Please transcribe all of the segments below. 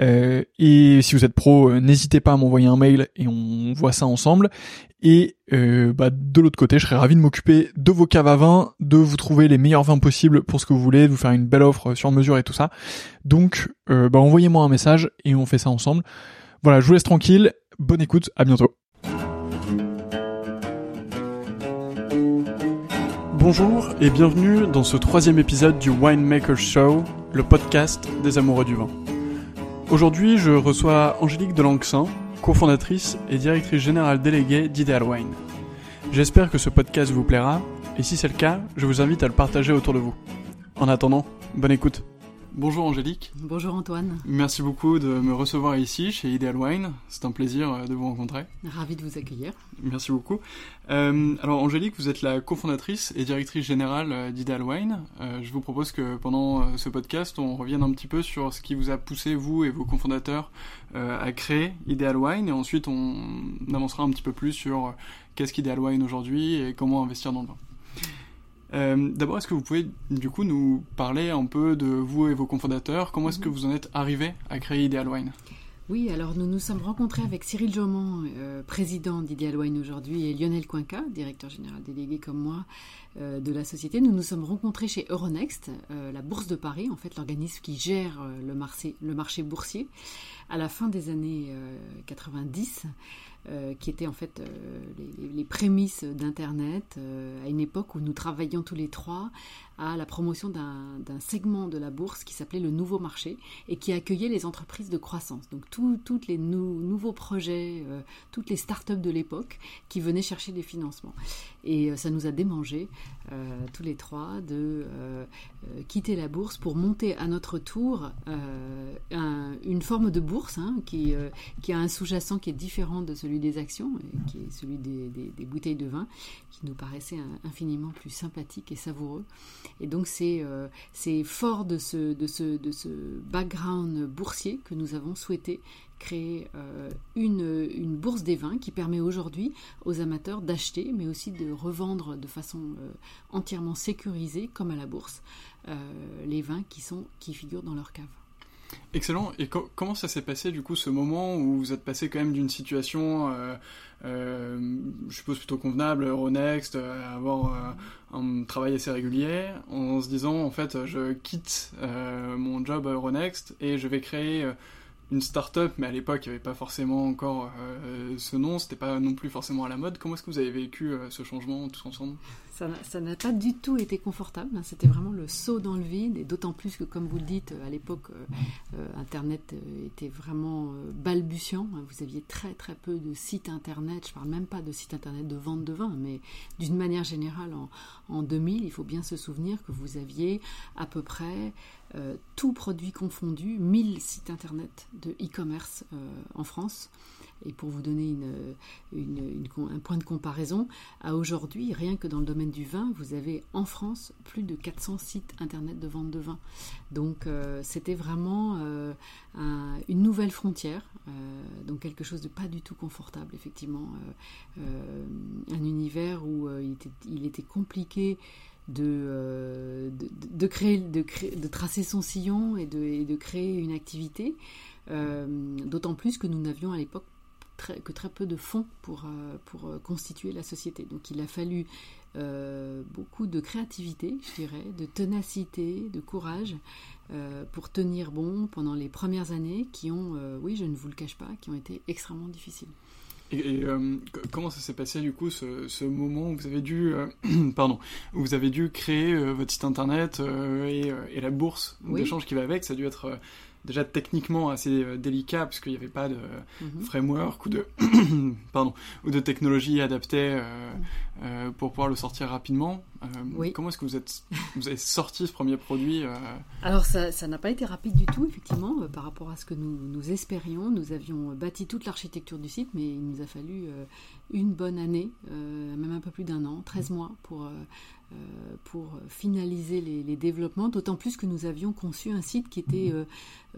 Euh, et si vous êtes pro, euh, n'hésitez pas à m'envoyer un mail et on voit ça ensemble. Et euh, bah, de l'autre côté, je serais ravi de m'occuper de vos caves à vin, de vous trouver les meilleurs vins possibles pour ce que vous voulez, de vous faire une belle offre sur mesure et tout ça. Donc, bah, envoyez-moi un message et on fait ça ensemble. Voilà, je vous laisse tranquille. Bonne écoute, à bientôt. Bonjour et bienvenue dans ce troisième épisode du Winemaker Show, le podcast des amoureux du vin. Aujourd'hui, je reçois Angélique Delanxin, cofondatrice et directrice générale déléguée d'Ideal Wine. J'espère que ce podcast vous plaira, et si c'est le cas, je vous invite à le partager autour de vous. En attendant, bonne écoute. Bonjour Angélique. Bonjour Antoine. Merci beaucoup de me recevoir ici chez Ideal Wine. C'est un plaisir euh, de vous rencontrer. Ravi de vous accueillir. Merci beaucoup. Euh, alors Angélique, vous êtes la cofondatrice et directrice générale euh, d'Ideal Wine. Euh, je vous propose que pendant ce podcast, on revienne un petit peu sur ce qui vous a poussé, vous et vos cofondateurs, à créer Ideal Wine. Et ensuite, on avancera un petit peu plus sur qu'est-ce qu'Ideal Wine aujourd'hui et comment investir dans le vin. Euh, D'abord, est-ce que vous pouvez du coup nous parler un peu de vous et vos cofondateurs? Comment est-ce que mhm. vous en êtes arrivé à créer Ideal Wine? Oui, alors nous nous sommes rencontrés avec Cyril Jomont, euh, président d'Ideal Wine aujourd'hui, et Lionel Coinca, directeur général délégué comme moi euh, de la société. Nous nous sommes rencontrés chez Euronext, euh, la Bourse de Paris, en fait l'organisme qui gère le, marché, le marché boursier, à la fin des années 90. Euh, qui étaient en fait euh, les, prémices d'Internet, euh, à une époque où nous travaillions tous les trois à la promotion d'un segment de la bourse qui s'appelait le nouveau marché et qui accueillait les entreprises de croissance. Donc tous les nouveaux projets, toutes les startups de l'époque qui venaient chercher des financements. Et ça nous a démangé, tous les trois, de quitter la bourse pour monter à notre tour une forme de bourse hein, qui, a un sous-jacent qui est différent de celui des actions, qui est celui des, bouteilles de vin, qui nous paraissait infiniment plus sympathique et savoureux. Et donc c'est c'est fort de ce, de, ce, de ce background boursier que nous avons souhaité créer euh, une, une, bourse des vins qui permet aujourd'hui aux amateurs d'acheter, mais aussi de revendre de façon euh, entièrement sécurisée, comme à la bourse, euh, les vins qui, sont, qui figurent dans leur cave. Excellent. Et comment ça s'est passé du coup ce moment où vous êtes passé quand même d'une situation, je suppose plutôt convenable, Euronext, avoir un travail assez régulier, en se disant en fait je quitte mon job à Euronext et je vais créer une start-up, mais à l'époque, il n'y avait pas forcément encore euh, ce nom, c'était pas non plus forcément à la mode. Comment est-ce que vous avez vécu euh, ce changement tous ensemble? Ça n'a pas du tout été confortable, hein. c'était vraiment le saut dans le vide, et d'autant plus que, comme vous le dites, à l'époque, euh, Internet était vraiment balbutiant. Hein. Vous aviez très très peu de sites Internet, je parle même pas de sites Internet de vente de vin, mais d'une manière générale, en, en 2000, il faut bien se souvenir que vous aviez à peu près euh, tout produit confondu, 1000 sites internet de e-commerce euh, en France. Et pour vous donner un point de comparaison, à aujourd'hui, rien que dans le domaine du vin, vous avez en France plus de 400 sites internet de vente de vin. Donc euh, c'était vraiment une nouvelle frontière, donc quelque chose de pas du tout confortable, effectivement. un univers où il était compliqué euh, de, créer, de, créer, de tracer son sillon et de, créer une activité, euh, d'autant plus que nous n'avions à l'époque que très peu de fonds pour, euh, pour constituer la société. Donc il a fallu beaucoup de créativité, je dirais, de ténacité, de courage pour tenir bon pendant les premières années qui ont, oui, je ne vous le cache pas, qui ont été extrêmement difficiles. Et, euh, comment ça s'est passé du coup ce, moment où vous avez dû, euh, pardon, où vous avez dû créer euh, votre site internet et, la bourse d'échange qui va avec? Ça a dû être déjà techniquement assez euh, délicat parce qu'il n'y avait pas de mhm. framework ou de pardon ou de technologie adaptée euh, euh, pour pouvoir le sortir rapidement. Comment est-ce que vous êtes vous avez sorti ce premier produit Alors ça n'a pas été rapide du tout effectivement par rapport à ce que nous, nous espérions. Nous avions bâti toute l'architecture du site, mais il nous a fallu une bonne année, même un peu plus d'un an, 13 mois pour pour finaliser les, développements, d'autant plus que nous avions conçu un site qui était euh,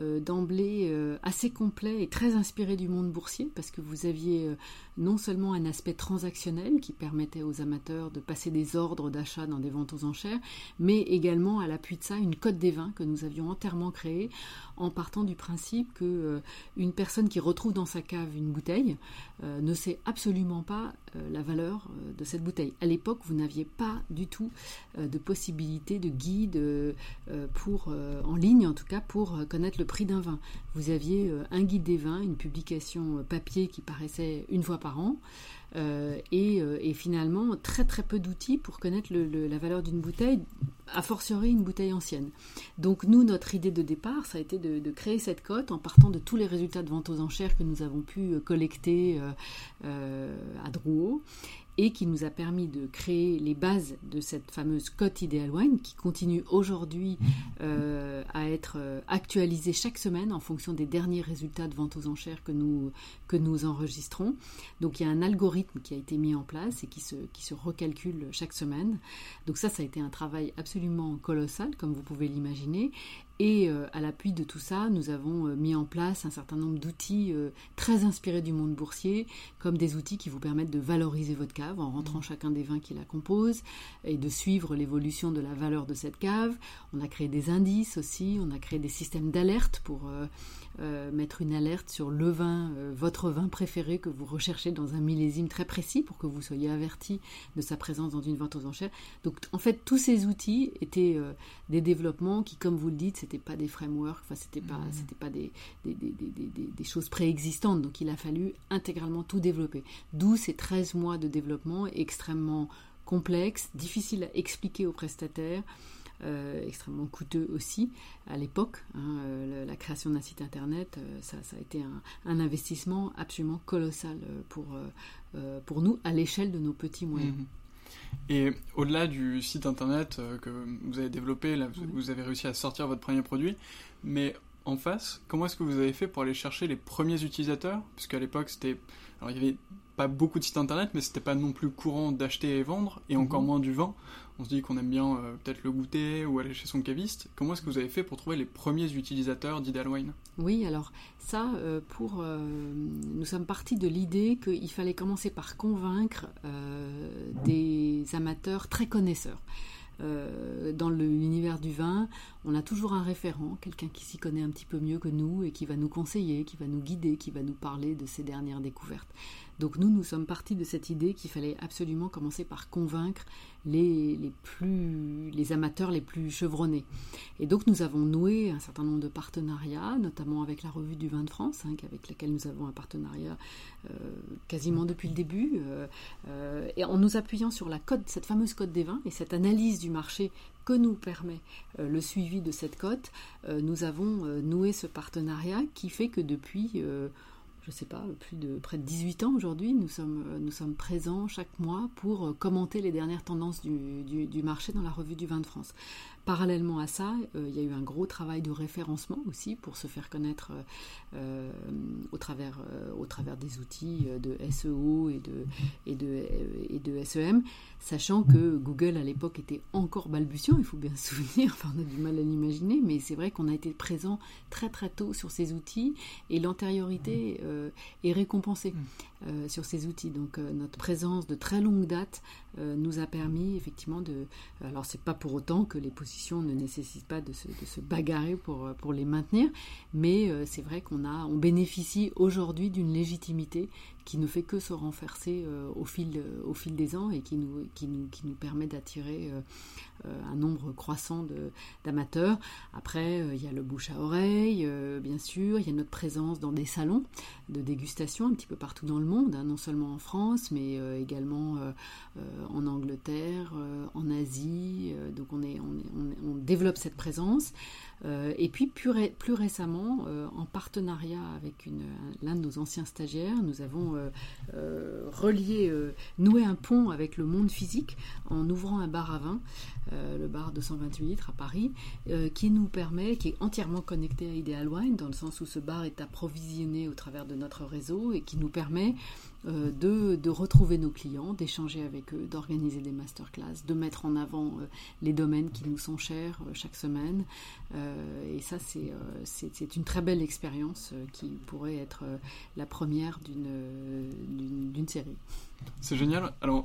euh, d'emblée assez complet et très inspiré du monde boursier, parce que vous aviez non seulement un aspect transactionnel qui permettait aux amateurs de passer des ordres d'achat dans des ventes aux enchères, mais également à l'appui de ça une cote des vins que nous avions entièrement créée en partant du principe que une personne qui retrouve dans sa cave une bouteille ne sait absolument pas la valeur de cette bouteille. À l'époque, vous n'aviez pas du tout euh, de possibilités de guides euh, pour, euh, en ligne, en tout cas, pour connaître le prix d'un vin. Vous aviez un guide des vins, une publication papier qui paraissait une fois par an. et, finalement très très peu d'outils pour connaître la valeur d'une bouteille, a fortiori une bouteille ancienne. Donc nous, notre idée de départ, ça a été de, créer cette cote en partant de tous les résultats de vente aux enchères que nous avons pu collecter à Drouot et qui nous a permis de créer les bases de cette fameuse cote Ideal Wine qui continue aujourd'hui euh, à être euh, actualisée chaque semaine en fonction des derniers résultats de vente aux enchères que nous, que nous enregistrons. Donc il y a un algorithme qui a été mis en place et qui se, qui se recalcule chaque semaine. Donc ça, ça a été un travail absolument colossal, comme vous pouvez l'imaginer. Et euh, à l'appui de tout ça, nous avons euh, mis en place un certain nombre d'outils euh, très inspirés du monde boursier, comme des outils qui vous permettent de valoriser votre cave en rentrant mmh. chacun des vins qui la composent et de suivre l'évolution de la valeur de cette cave. On a créé des indices aussi, on a créé des systèmes d'alerte pour euh, mettre une alerte sur le vin, euh, votre vin préféré que vous recherchez dans un millésime très précis pour que vous soyez averti de sa présence dans une vente aux enchères. Donc en fait, tous ces outils étaient euh, des développements qui, comme vous le dites, c'était pas des frameworks, enfin c'était pas, mmh. c'était pas des, des, des, des, choses préexistantes. Donc il a fallu intégralement tout développer. D'où ces 13 mois de développement extrêmement complexes, difficiles à expliquer aux prestataires. Euh, extrêmement coûteux aussi à l'époque. Hein, euh, la création d'un site internet, euh, ça, a été un, investissement absolument colossal pour, pour nous à l'échelle de nos petits moyens. Mhm. Et au-delà du site internet que vous avez développé, là, vous avez réussi à sortir votre premier produit, mais en face, comment est-ce que vous avez fait pour aller chercher les premiers utilisateurs? Puisqu'à l'époque, c'était. Alors, il y avait pas beaucoup de sites internet, mais c'était pas non plus courant d'acheter et vendre, et encore mhm. moins du vin. On se dit qu'on aime bien euh, peut-être le goûter ou aller chez son caviste. Comment est-ce que vous avez fait pour trouver les premiers utilisateurs d'Ideal Wine? Oui, alors ça, euh, pour, euh, nous sommes partis de l'idée qu'il fallait commencer par convaincre des amateurs très connaisseurs. Dans l'univers du vin, on a toujours un référent, quelqu'un qui s'y connaît un petit peu mieux que nous et qui va nous conseiller, qui va nous guider, qui va nous parler de ses dernières découvertes. Donc nous, nous sommes partis de cette idée qu'il fallait absolument commencer par convaincre les, les, plus, les amateurs les plus chevronnés. Et donc nous avons noué un certain nombre de partenariats, notamment avec la Revue du Vin de France, hein, avec laquelle nous avons un partenariat euh, quasiment depuis le début, euh, euh, et en nous appuyant sur code, cette fameuse cote des vins et cette analyse du marché que nous permet le suivi de cette cote, nous avons noué ce partenariat qui fait que depuis je ne sais pas, plus de près de 18 ans aujourd'hui, nous sommes, nous sommes présents chaque mois pour commenter les dernières tendances du, du marché dans la revue du vin de France. Parallèlement à ça, euh, il y a eu un gros travail de référencement aussi pour se faire connaître euh, euh, au, travers, au travers des outils de SEO et de, et, de, et de SEM, sachant que Google à l'époque était encore balbutiant, il faut bien se souvenir, enfin on a du mal à l'imaginer, mais c'est vrai qu'on a été présent très très tôt sur ces outils et l'antériorité est récompensée mmh. sur ces outils. Donc notre présence de très longue date nous a permis effectivement de... Alors c'est pas pour autant que les positions ne nécessite pas de se, bagarrer pour, pour, les maintenir, mais euh, c'est vrai qu'on a, on bénéficie aujourd'hui d'une légitimité qui ne fait que se renforcer euh, au, fil, au fil des ans et qui nous, qui nous, qui nous permet d'attirer euh, un nombre croissant d'amateurs. Après, il y a le bouche à oreille, bien sûr, il y a notre présence dans des salons de dégustation un petit peu partout dans le monde, hein, non seulement en France, mais également en Angleterre, en Asie. donc on, est, on, développe cette présence. Euh, et puis plus, plus récemment, euh, en partenariat avec l'un de nos anciens stagiaires, nous avons euh, relié, noué un pont avec le monde physique en ouvrant un bar à vin, le bar 228 litres à Paris, qui nous permet, qui est entièrement connecté à Ideal Wine, dans le sens où ce bar est approvisionné au travers de notre réseau et qui nous permet euh, de, retrouver nos clients, d'échanger avec eux, d'organiser des masterclass, de mettre en avant euh, les domaines qui nous sont chers euh, chaque semaine. et ça, c'est une très belle expérience qui pourrait être la première d'une série. C'est génial. Alors,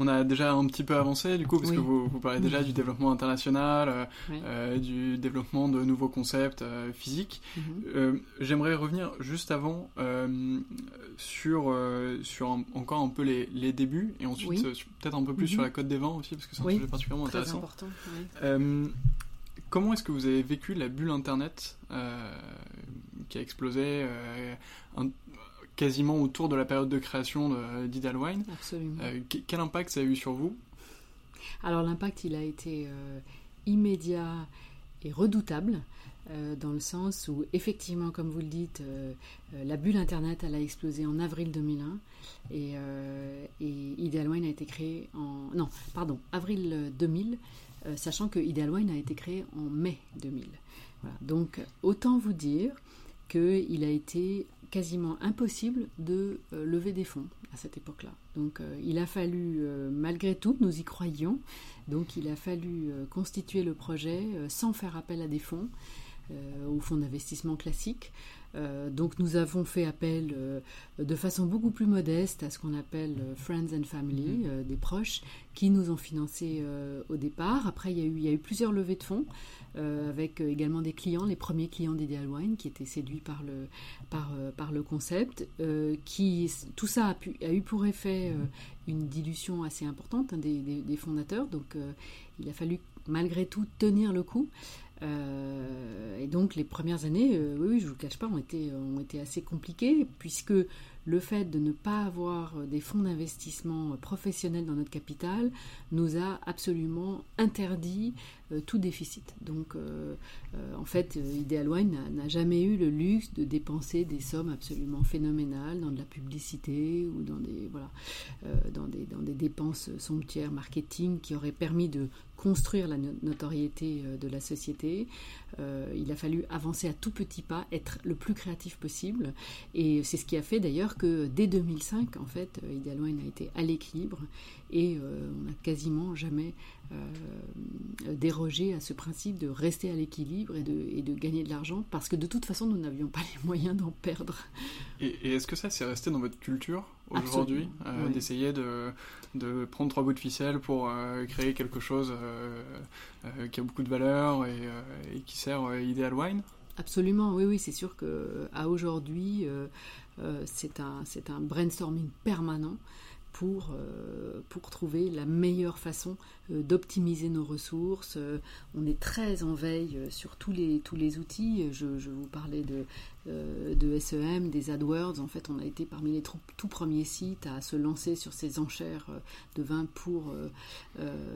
on a déjà un petit peu avancé du coup parce que vous, vous, parlez déjà du développement international, euh, euh, du développement de nouveaux concepts euh, physiques. Mhm. J'aimerais revenir juste avant sur, sur encore un peu les, les débuts et ensuite peut-être un peu plus sur mhm. la cote des vents aussi parce que c'est un sujet particulièrement Très intéressant. Important, comment est-ce que vous avez vécu la bulle Internet qui a explosé quasiment autour de la période de création d'Idal Wine. Absolument. Euh, quel impact ça a eu sur vous? Alors l'impact, il a été euh, immédiat et redoutable. Euh, dans le sens où, effectivement, comme vous le dites, la bulle Internet, elle a explosé en avril 2001 et, et Ideal Wine a été créé en... Non, pardon, avril 2000, sachant que Ideal Wine a été créé en mai 2000. Donc, autant vous dire qu'il a été quasiment impossible de euh, lever des fonds à cette époque-là. Donc euh, il a fallu, euh, malgré tout, nous y croyions, donc il a fallu constituer le projet sans faire appel à des fonds, aux fonds d'investissement classiques. donc nous avons fait appel de façon beaucoup plus modeste à ce qu'on appelle friends and family, mm-hmm. des proches, qui nous ont financé au départ. Après il y, a eu, il y a eu plusieurs levées de fonds. Euh, avec euh, également des clients, les premiers clients d'Ideal Wine qui étaient séduits par le, par, euh, par le concept. qui, tout ça a, pu, a eu pour effet une dilution assez importante hein, des, des, fondateurs, donc il a fallu malgré tout tenir le coup. Et donc les premières années, oui, oui, je vous cache pas, ont été assez compliquées, puisque le fait de ne pas avoir des fonds d'investissement professionnels dans notre capital nous a absolument interdit euh, tout déficit. Donc, euh, euh, en fait, Ideal Wine n'a jamais eu le luxe de dépenser des sommes absolument phénoménales dans de la publicité ou dans des dépenses somptuaires marketing qui auraient permis de construire la notoriété de la société. il a fallu avancer à tout petit pas, être le plus créatif possible. Et c'est ce qui a fait d'ailleurs que dès 2005, en fait, Ideal Wine a été à l'équilibre et on n'a quasiment jamais euh, déroger à ce principe de rester à l'équilibre et de, et de, gagner de l'argent parce que de toute façon nous n'avions pas les moyens d'en perdre. Et, est-ce que ça c'est resté dans votre culture aujourd'hui euh, d'essayer de, de, prendre trois bouts de ficelle pour euh, créer quelque chose qui a beaucoup de valeur et, et qui sert Ideal Wine Absolument, oui, oui, c'est sûr que à aujourd'hui, c'est un, un brainstorming permanent pour, euh, pour trouver la meilleure façon euh, d'optimiser nos ressources. Euh, on est très en veille sur tous les, tous les outils. Je, je vous parlais de, de SEM, des AdWords. En fait, on a été parmi les tout premiers sites à se lancer sur ces enchères de vin pour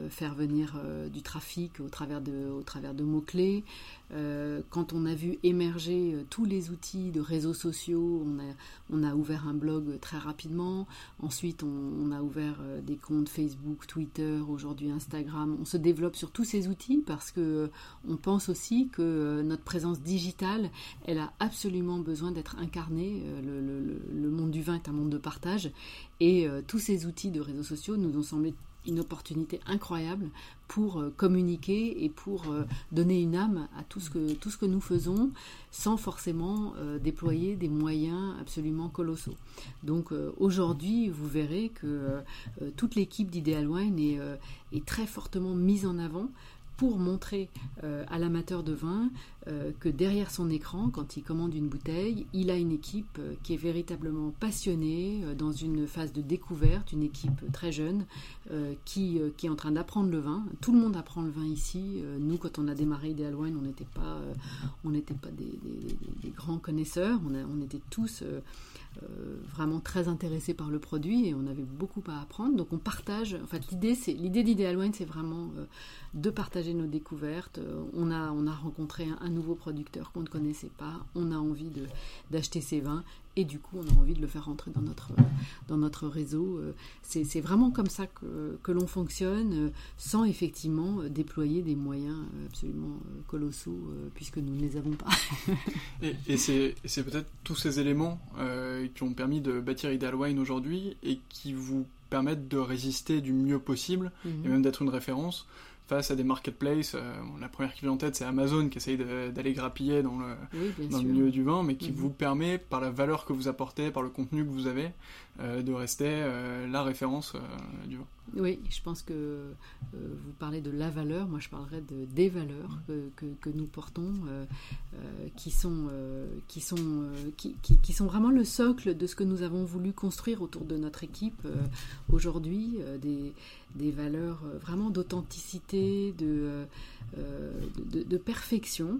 faire venir du trafic au travers de, au travers de mots-clés. quand on a vu émerger tous les outils de réseaux sociaux, on a, on a ouvert un blog très rapidement. Ensuite, on, a ouvert euh, des comptes Facebook, Twitter, aujourd'hui. On se développe sur tous ces outils parce que euh, on pense aussi que euh, notre présence digitale, elle a absolument besoin d'être incarnée. Le, monde du vin est un monde de partage et tous ces outils de réseaux sociaux nous ont semblé une opportunité incroyable pour euh, communiquer et pour euh, donner une âme à tout ce que, tout ce que nous faisons sans forcément euh, déployer des moyens absolument colossaux. Donc aujourd'hui, vous verrez que toute l'équipe d'Ideal Wine est, est très fortement mise en avant pour montrer euh, à l'amateur de vin euh, que derrière son écran, quand il commande une bouteille, il a une équipe euh, qui est véritablement passionnée, dans une phase de découverte, une équipe très jeune, qui, est en train d'apprendre le vin. Tout le monde apprend le vin ici. nous, quand on a démarré Ideal Wine, on n'était pas, on pas des, grands connaisseurs, on, on était tous euh, vraiment très intéressé par le produit et on avait beaucoup à apprendre. Donc on partage. En fait, l'idée, c'est l'idée d'Ideal Wine, c'est vraiment euh, de partager nos découvertes. Euh, on a on a rencontré un, nouveau producteur qu'on ne connaissait pas. On a envie d'acheter ses vins et du coup on a envie de le faire rentrer dans notre, dans notre réseau. C'est vraiment comme ça que, que l'on fonctionne, sans effectivement déployer des moyens absolument colossaux, puisque nous ne les avons pas. et, et c'est peut-être tous ces éléments qui ont permis de bâtir Ideal Wine aujourd'hui et qui vous permettent de résister du mieux possible et mhm. même d'être une référence face à des marketplaces. Euh, la première qui vient en tête, c'est Amazon qui essaye d'aller grappiller dans le, dans le milieu du vin, mais qui mhm. vous permet, par la valeur que vous apportez, par le contenu que vous avez, de rester euh, la référence du vin. Oui, je pense que euh, vous parlez de la valeur, moi je parlerai de, des valeurs que, que, nous portons, euh, euh, qui, sont, qui, sont, qui, qui, sont vraiment le socle de ce que nous avons voulu construire autour de notre équipe aujourd'hui, des, des valeurs vraiment d'authenticité, de, de, de, perfection,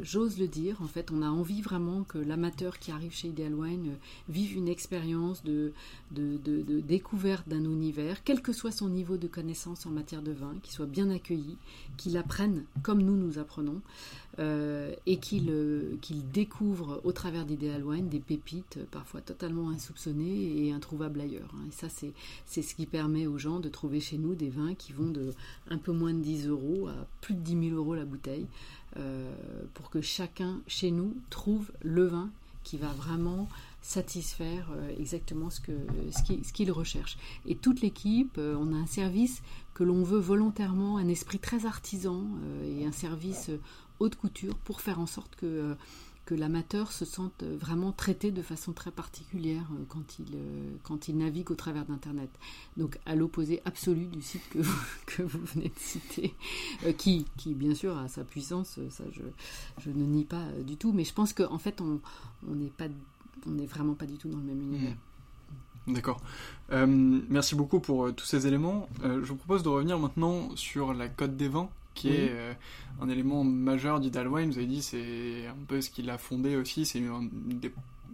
j'ose le dire. En fait, on a envie vraiment que l'amateur qui arrive chez Ideal Wine vive une expérience de, découverte d'un univers quel que soit son niveau de connaissance en matière de vin, qu'il soit bien accueilli, qu'il apprenne comme nous nous apprenons, euh, et qu'il découvre au travers d'Ideal Wine des pépites parfois totalement insoupçonnées et introuvables ailleurs. Hein. Et ça, c'est ce qui permet aux gens de trouver chez nous des vins qui vont de un peu moins de 10 euros à plus de 10 000 euros la bouteille, euh, pour que chacun chez nous trouve le vin qui va vraiment satisfaire euh, exactement ce qu'il ce qu'il recherche. Et toute l'équipe, euh, on a un service que l'on veut volontairement, un esprit très artisan euh, et un service haute couture pour faire en sorte que que l'amateur se sente vraiment traité de façon très particulière quand il, quand il navigue au travers d'Internet. Donc à l'opposé absolu du site que vous, que vous venez de citer, qui, qui bien sûr a sa puissance, ça je, je ne nie pas du tout, mais je pense qu'en en fait on n'est pas on n'est vraiment pas du tout dans le même univers. Hmm. D'accord. Euh, merci beaucoup pour euh, tous ces éléments. Euh, je vous propose de revenir maintenant sur la cote des vins, qui est un élément majeur d'Idalwine. Vous avez dit, c'est un peu ce qui l'a fondé aussi. C'est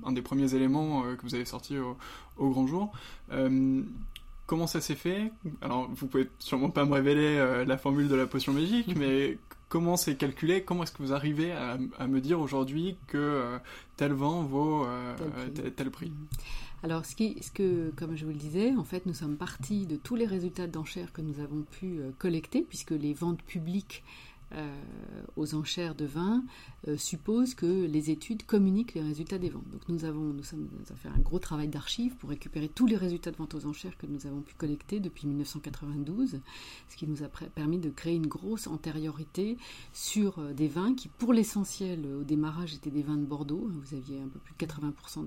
un des premiers éléments que vous avez sorti au, au grand jour. comment ça s'est fait? Alors, vous pouvez sûrement pas me révéler la formule de la potion magique, mais comment c'est calculé Comment est-ce que vous arrivez à, me dire aujourd'hui que tel vent vaut tel prix. Alors, ce, qui, ce que, comme je vous le disais, en fait, nous sommes partis de tous les résultats d'enchères que nous avons pu collecter, puisque les ventes publiques euh, aux enchères de vin euh, suppose que les études communiquent les résultats des ventes. Donc nous avons, nous, sommes, fait un gros travail d'archives pour récupérer tous les résultats de vente aux enchères que nous avons pu collecter depuis 1992, ce qui nous a permis de créer une grosse antériorité sur euh, des vins qui, pour l'essentiel, au démarrage, étaient des vins de Bordeaux. Vous aviez un peu plus de 80%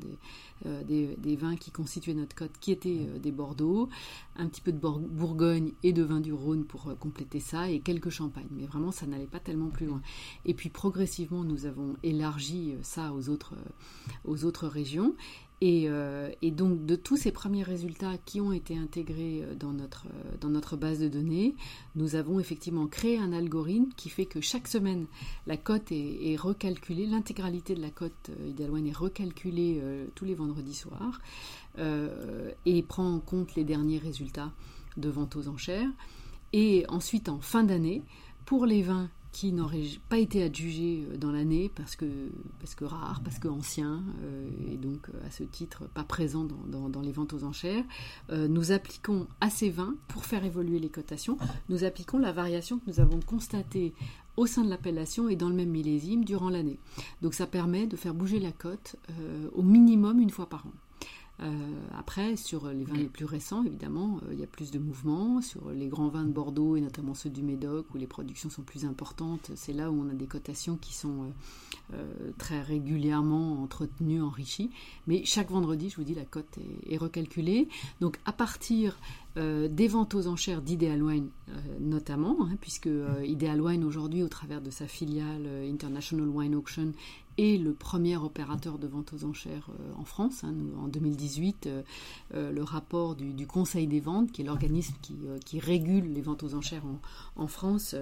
des, des, vins qui constituaient notre cote qui étaient des Bordeaux, un petit peu de Bourgogne et de vin du Rhône pour compléter ça, et quelques champagnes. Mais vraiment, ça n'allait pas tellement plus loin. Et puis progressivement, nous avons élargi euh, ça aux autres, euh, aux autres régions. Et, euh, et, donc de tous ces premiers résultats qui ont été intégrés dans notre, dans notre base de données, nous avons effectivement créé un algorithme qui fait que chaque semaine, la cote est, recalculée, l'intégralité de la cote Ideal est recalculée tous les vendredis soirs et prend en compte les derniers résultats de vente aux enchères. Et ensuite, en fin d'année, pour les vins qui n'auraient pas été adjugés euh, dans l'année parce que, parce que rares, parce que anciens, euh, et donc euh, à ce titre pas présents dans, les ventes aux enchères, nous appliquons à ces vins, pour faire évoluer les cotations, nous appliquons la variation que nous avons constatée au sein de l'appellation et dans le même millésime durant l'année. Donc ça permet de faire bouger la cote au minimum une fois par an. Euh, après, sur les vins les plus récents, évidemment, euh, il y a plus de mouvements. Sur les grands vins de Bordeaux et notamment ceux du Médoc, où les productions sont plus importantes, c'est là où on a des cotations qui sont euh, très régulièrement entretenues, enrichies. Mais chaque vendredi, je vous dis, la cote est, recalculée. Donc à partir des ventes aux enchères d'Ideal Wine notamment, hein, puisque Ideal Wine aujourd'hui, au travers de sa filiale International Wine Auction, est le premier opérateur de vente aux enchères euh, en France. Hein. en 2018, euh, euh, le rapport du, Conseil des ventes, qui est l'organisme qui, régule les ventes aux enchères en, France,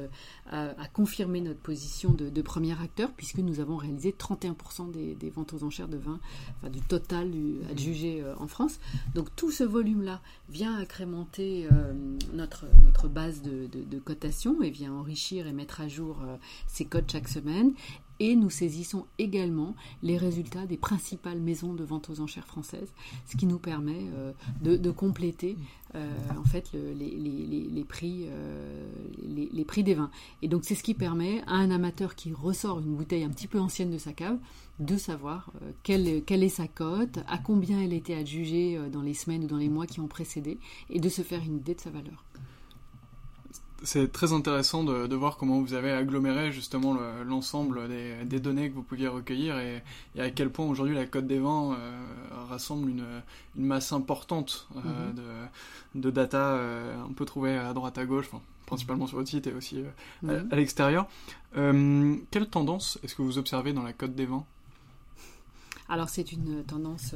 a, confirmé notre position de, premier acteur, puisque nous avons réalisé 31% des, ventes aux enchères de vin, enfin du total adjugé en France. Donc tout ce volume-là vient accrémenter notre, notre base de, de, cotation et vient enrichir et mettre à jour ces codes chaque semaine et nous saisissons également les résultats des principales maisons de vente aux enchères françaises, ce qui nous permet euh, de, compléter euh, en fait les, prix, euh, les, prix des vins. Et donc c'est ce qui permet à un amateur qui ressort une bouteille un petit peu ancienne de sa cave de savoir quelle, quelle, est sa cote, à combien elle était adjugée dans les semaines ou dans les mois qui ont précédé, et de se faire une idée de sa valeur c'est très intéressant de, voir comment vous avez aggloméré justement l'ensemble des, données que vous pouviez recueillir et, à quel point aujourd'hui la Côte des Vents euh, rassemble une, masse importante euh, mhm. de, data euh, on peut trouver à droite à gauche, principalement sur votre site et aussi mhm. à, l'extérieur. quelle tendance est-ce que vous observez dans la Côte des Vents alors c'est une tendance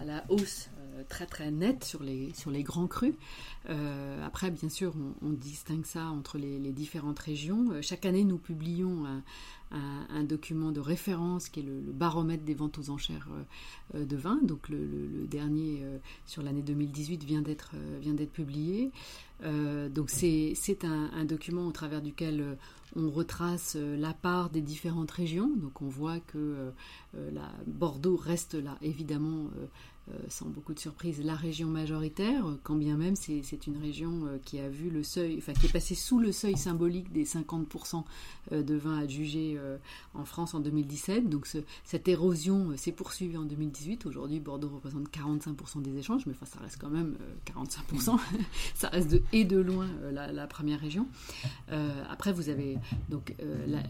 à la hausse très très nette sur les, sur les grands crus. Euh, après, bien sûr, on, distingue ça entre les, différentes régions. Euh, chaque année, nous publions un, document de référence qui est le, baromètre des ventes aux enchères euh, de vin. Donc le, dernier sur l'année 2018 vient d'être publié. donc c'est un, un, document au travers duquel on retrace la part des différentes régions. Donc on voit que la Bordeaux reste là évidemment euh, sans beaucoup de surprise, la région majoritaire, quand bien même c'est une région euh, qui a vu le seuil, enfin qui est passée sous le seuil symbolique des 50% euh, de vin adjugés en France en 2017. Donc cette érosion s'est poursuivie en 2018. Aujourd'hui, Bordeaux représente 45% des échanges, mais enfin ça reste quand même 45%. ça reste de, et de loin la, première région. après, vous avez donc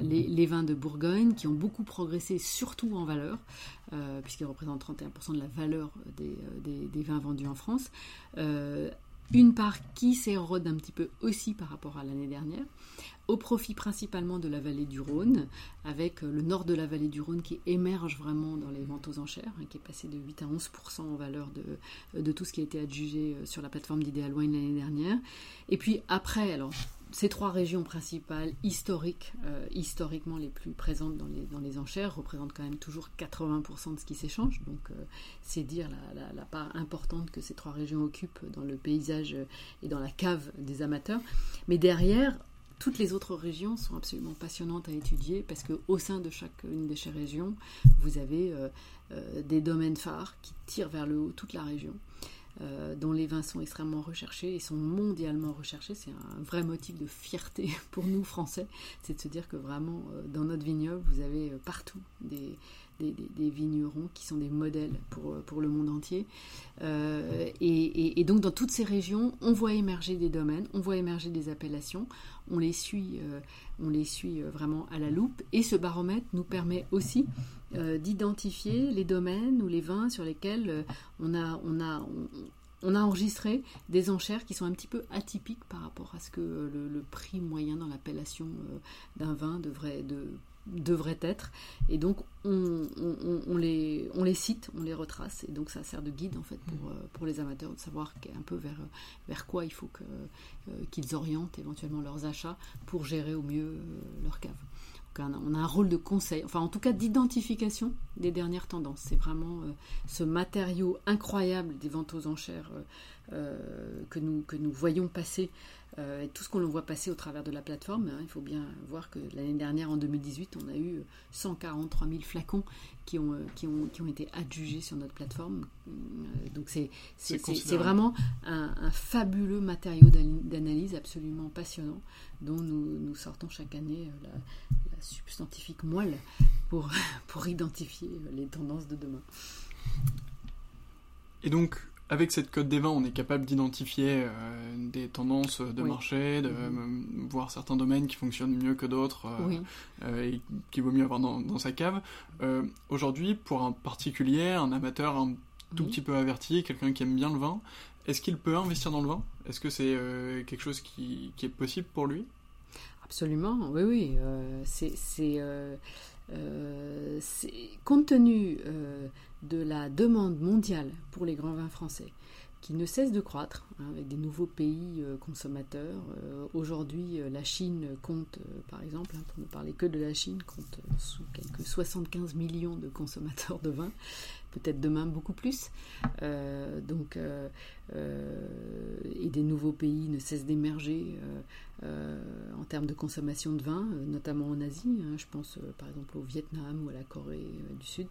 les, vins de Bourgogne qui ont beaucoup progressé, surtout en valeur. Euh, puisqu'il représente 31% de la valeur des, euh, des, vins vendus en France. Euh, une part qui s'érode un petit peu aussi par rapport à l'année dernière, au profit principalement de la vallée du Rhône, avec le nord de la vallée du Rhône qui émerge vraiment dans les ventes aux enchères, hein, qui est passé de 8 à 11% en valeur de, tout ce qui a été adjugé sur la plateforme d'Ideal Wine l'année dernière. Et puis après, alors ces trois régions principales historiques, euh, historiquement les plus présentes dans les, enchères, représentent quand même toujours 80% de ce qui s'échange. Donc euh, c'est dire la, la, part importante que ces trois régions occupent dans le paysage et dans la cave des amateurs. Mais derrière, toutes les autres régions sont absolument passionnantes à étudier parce qu'au sein de chacune de ces régions, vous avez euh, des domaines phares qui tirent vers le haut toute la région. Euh, dont les vins sont extrêmement recherchés et sont mondialement recherchés. C'est un vrai motif de fierté pour nous, Français, c'est de se dire que vraiment, euh, dans notre vignoble, vous avez euh, partout des, des, vignerons qui sont des modèles pour, pour le monde entier. et, donc, dans toutes ces régions, on voit émerger des domaines, on voit émerger des appellations, on les suit, suit vraiment à la loupe. Et ce baromètre nous permet aussi d'identifier les domaines ou les vins sur lesquels on a, enregistré des enchères qui sont un petit peu atypiques par rapport à ce que le, prix moyen dans l'appellation euh, d'un vin devrait, devrait être. Et donc, on, les, on les cite, on les retrace. Et donc, ça sert de guide, en fait, pour, euh, pour les amateurs, de savoir un peu vers, vers quoi il faut euh, qu'ils orientent éventuellement leurs achats pour gérer au mieux leur cave on a un rôle de conseil, enfin en tout cas d'identification des dernières tendances. C'est vraiment euh, ce matériau incroyable des ventes aux enchères euh, euh, que, nous, que nous voyons passer euh, tout ce qu'on voit passer au travers de la plateforme. Hein, il faut bien voir que l'année dernière, en 2018, on a eu 143 000 flacons qui ont, euh, qui ont, qui ont été adjugés sur notre plateforme. Euh, donc c'est, c'est, vraiment un, fabuleux matériau d'analyse absolument passionnant dont nous, nous sortons chaque année la, la substantifique moelle pour, pour identifier les tendances de demain. Et donc, avec cette code des vins, on est capable d'identifier euh, des tendances de marché, de mm-hmm. voir certains domaines qui fonctionnent mieux que d'autres euh, euh, et qu'il vaut mieux avoir dans, sa cave. Aujourd'hui, pour un particulier, un amateur un tout petit peu averti, quelqu'un qui aime bien le vin, est-ce qu'il peut investir dans le vin? Est-ce que c'est quelque chose qui, qui, est possible pour lui? Absolument, oui, oui. c'est compte tenu de la demande mondiale pour les grands vins français, qui ne cesse de croître, hein, avec des nouveaux pays euh, consommateurs. Euh, aujourd'hui, euh, la Chine compte, par exemple, hein, pour ne parler que de la Chine, compte sous quelques 75 millions de consommateurs de vin, peut-être demain beaucoup plus. donc, et des nouveaux pays ne cessent d'émerger en termes de consommation de vin, notamment en Asie. Hein, je pense par exemple au Vietnam ou à la Corée du Sud.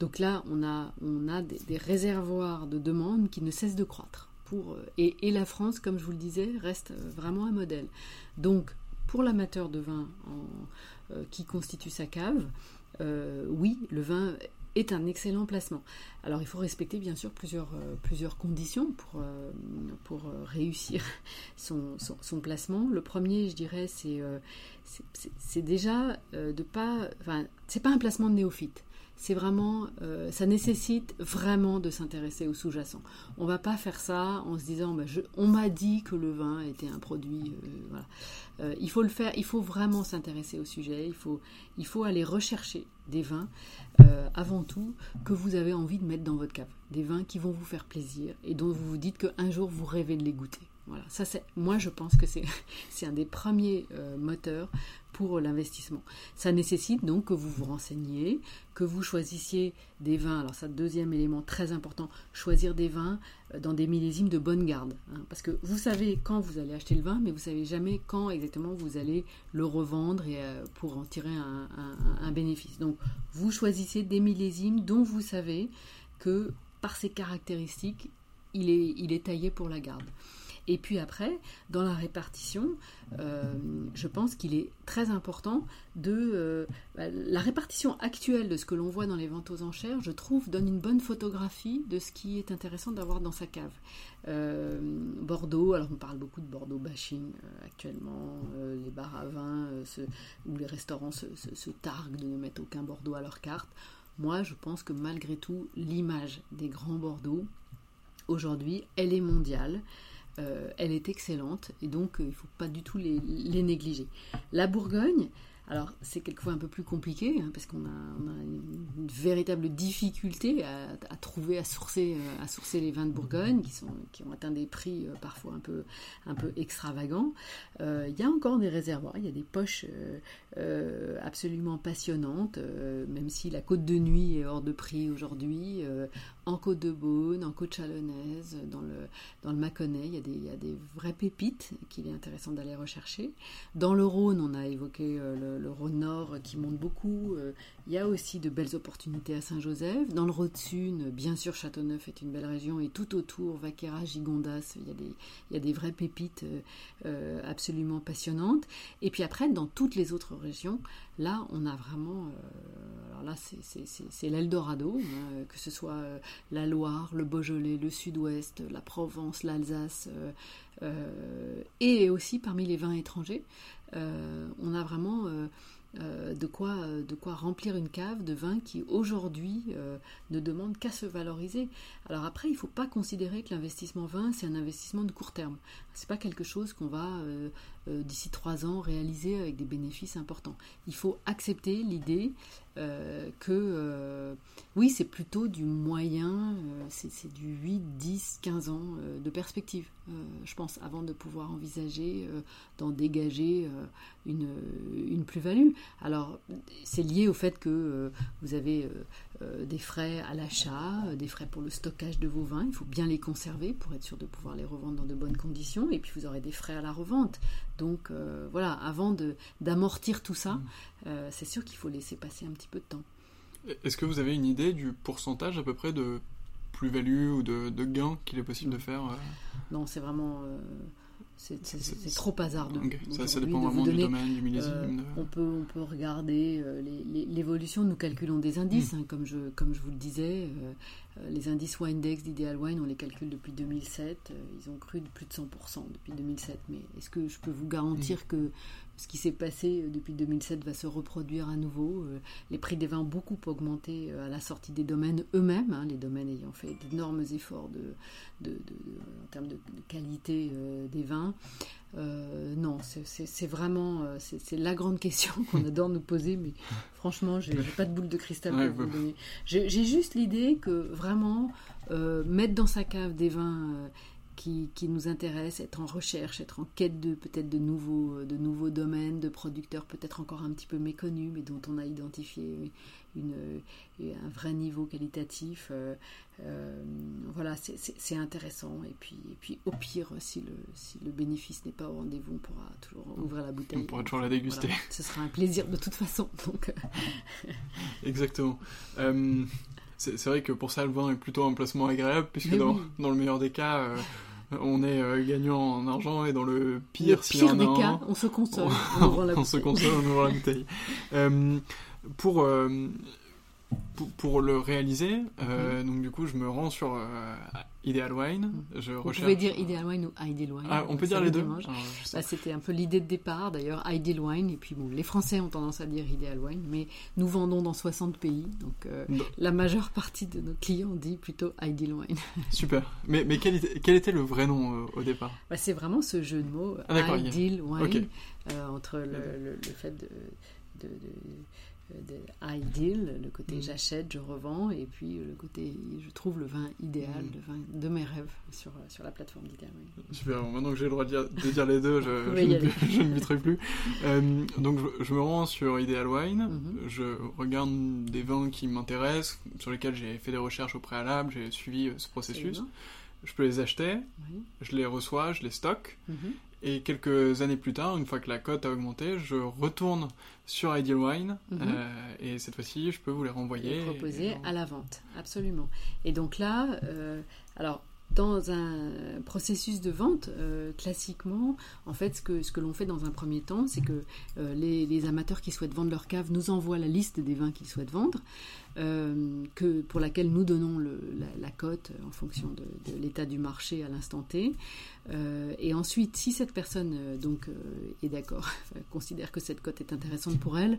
Donc là, on a, des, réservoirs de demandes qui ne cessent de croître. Euh, et, la France, comme je vous le disais, reste euh, vraiment un modèle. Donc, pour l'amateur de vin euh, qui constitue sa cave, oui, le vin est un excellent placement. Alors il faut respecter bien sûr plusieurs, conditions pour, réussir son, placement. Le premier, je dirais, c'est c'est déjà de pas... Enfin, c'est pas un placement de néophyte c'est vraiment, euh, ça nécessite vraiment de s'intéresser au sous-jacent. On va pas faire ça en se disant, bah, on m'a dit que le vin était un produit. Euh, euh, il faut le faire, il faut vraiment s'intéresser au sujet. Il faut, aller rechercher des vins avant tout que vous avez envie de mettre dans votre cave, des vins qui vont vous faire plaisir et dont vous vous dites qu'un jour vous rêvez de les goûter. Voilà, ça c'est, moi je pense que c'est un des premiers moteurs l'investissement. Ça nécessite donc que vous vous renseigniez, que vous choisissiez des vins. Alors ça, deuxième élément très important, choisir des vins euh, dans des millésimes de bonne garde. Hein. parce que vous savez quand vous allez acheter le vin, mais vous savez jamais quand exactement vous allez le revendre et, euh, pour en tirer un, bénéfice. Donc vous choisissez des millésimes dont vous savez que par ses caractéristiques, il est taillé pour la garde. Et puis après, dans la répartition, euh, je pense qu'il est très important de... Euh, bah, la répartition actuelle de ce que l'on voit dans les ventes aux enchères, je trouve, donne une bonne photographie de ce qui est intéressant d'avoir dans sa cave. Euh, Bordeaux, alors on parle beaucoup de Bordeaux bashing actuellement, les bars à vin ou les restaurants se, se targuent de ne mettre aucun Bordeaux à leur carte. Moi, je pense que malgré tout, l'image des grands Bordeaux, aujourd'hui, elle est mondiale. Euh, elle est excellente et donc euh, il ne faut pas du tout les, négliger. La Bourgogne, Alors, c'est quelquefois un peu plus compliqué, hein, parce qu'on a, une, véritable difficulté à, trouver, à sourcer, à sourcer les vins de Bourgogne, qui, ont atteint des prix parfois un peu, un peu extravagants. Il y a encore des réservoirs, il y a des poches absolument passionnantes, même si la côte de nuit est hors de prix aujourd'hui en Côte de Beaune, en Côte Chalonnaise, dans le, dans le Mâconnais, il y, a des, il y a des vraies pépites qu'il est intéressant d'aller rechercher. Dans le Rhône, on a évoqué euh, le, Rhône Nord qui monte beaucoup. Euh, il y a aussi de belles opportunités à Saint-Joseph. Dans le Rhône-Sud, bien sûr, Châteauneuf est une belle région et tout autour, Vaquera, Gigondas, il y a des, il y a des vraies pépites euh, absolument passionnantes. Et puis après, dans toutes les autres régions, là, on a vraiment. alors là, c'est l'Eldorado, hein, que ce soit la Loire, le Beaujolais, le Sud-Ouest, la Provence, l'Alsace, euh, euh, et aussi parmi les vins étrangers. Euh, on a vraiment de, quoi, de quoi remplir une cave de vins qui aujourd'hui ne demandent qu'à se valoriser. Alors après, il ne faut pas considérer que l'investissement vin, c'est un investissement de court terme. Ce n'est pas quelque chose qu'on va d'ici trois ans réaliser avec des bénéfices importants. Il faut accepter l'idée euh, que euh, oui, c'est plutôt du moyen, euh, c'est du 8, 10, 15 ans de perspective, je pense, avant de pouvoir envisager d'en dégager une plus-value. Alors, c'est lié au fait que vous avez des frais à l'achat, des frais pour le stockage de vos vins, il faut bien les conserver pour être sûr de pouvoir les revendre dans de bonnes conditions, et puis vous aurez des frais à la revente. Donc voilà, avant d'amortir tout ça, mmh. c'est sûr qu'il faut laisser passer un petit peu de temps. Est-ce que vous avez une idée du pourcentage à peu près de plus-value ou de, de gain qu'il est possible de faire euh Non, c'est vraiment. Euh, c'est trop hasardeux. Ça, ça, dépend vraiment du domaine, du millésime. Euh, on, peut, on peut regarder l'évolution. Nous calculons des indices, hmm. hein, comme, je, comme je vous le disais. Les indices Windex d'Ideal Wine, on les calcule depuis 2007. ils ont cru de plus de 100% depuis 2007. Mais est-ce que je peux vous garantir que ce qui s'est passé euh, depuis 2007 va se reproduire à nouveau. Euh, les prix des vins ont beaucoup augmenté euh, à la sortie des domaines eux-mêmes, hein, les domaines ayant fait d'énormes efforts de, en termes de, qualité des vins. Non, c'est vraiment c'est la grande question qu'on adore nous poser, mais franchement, j'ai pas de boule de cristal pour vous donner. J'ai juste l'idée que vraiment mettre dans sa cave des vins qui, nous intéresse, être en recherche, être en quête de peut-être de nouveaux, de nouveaux domaines, de producteurs peut-être encore un petit peu méconnus, mais dont on a identifié une, un vrai niveau qualitatif. Euh, euh, voilà, c'est intéressant. Et puis, et puis, au pire, si le, si le bénéfice n'est pas au rendez-vous, on pourra toujours ouvrir la bouteille. On pourra toujours la déguster. ce sera un plaisir de toute façon. Donc... Euh. Exactement. c'est vrai que pour ça, le vin est plutôt un placement agréable, puisque dans, dans, le meilleur des cas, on est euh, gagnant en argent et dans le pire, le pire des cas, on se console on, se console en ouvrant la bouteille. Euh, pour, euh, pour, le réaliser, mhm. donc du coup, je me rends sur Ideal Wine. Mm. Je Vous pouvez dire Ideal Wine ou Ideal Wine. Ah, on peut dire les deux. Ah, bah, C'était un peu l'idée de départ, d'ailleurs, Ideal Wine. Et puis, bon, les Français ont tendance à dire Ideal Wine, mais nous vendons dans 60 pays. Donc, euh, la majeure partie de nos clients dit plutôt Ideal Wine. Super. Mais, mais quel, était, quel était le vrai nom euh, au départ? Bah, C'est vraiment ce jeu de mots, ah, Ideal Wine, euh, entre le, le, fait de, de de ideal, le côté mm. j'achète, je revends, et puis le côté je trouve le vin idéal, mm. le vin de mes rêves sur, sur la plateforme d'Ideal. Super, maintenant que j'ai le droit de dire, de dire les deux, je, je, ne buterai plus. Euh, donc je, me rends sur Ideal Wine, mm-hmm. je regarde des vins qui m'intéressent, sur lesquels j'ai fait des recherches au préalable, j'ai suivi euh, ce processus. Je peux les acheter, je les reçois, je les stocke, mm-hmm. Et quelques années plus tard, une fois que la cote a augmenté, je retourne sur Ideal Wine mhm. euh, et cette fois-ci, je peux vous les renvoyer. Les proposer à la vente, absolument. Et donc là, euh, alors dans un processus de vente, euh, classiquement, en fait, ce que, ce que l'on fait dans un premier temps, c'est que euh, les, amateurs qui souhaitent vendre leur cave nous envoient la liste des vins qu'ils souhaitent vendre, euh, que, pour laquelle nous donnons la, cote en fonction de, l'état du marché à l'instant T. et ensuite, si cette personne donc est d'accord, considère que cette cote est intéressante pour elle,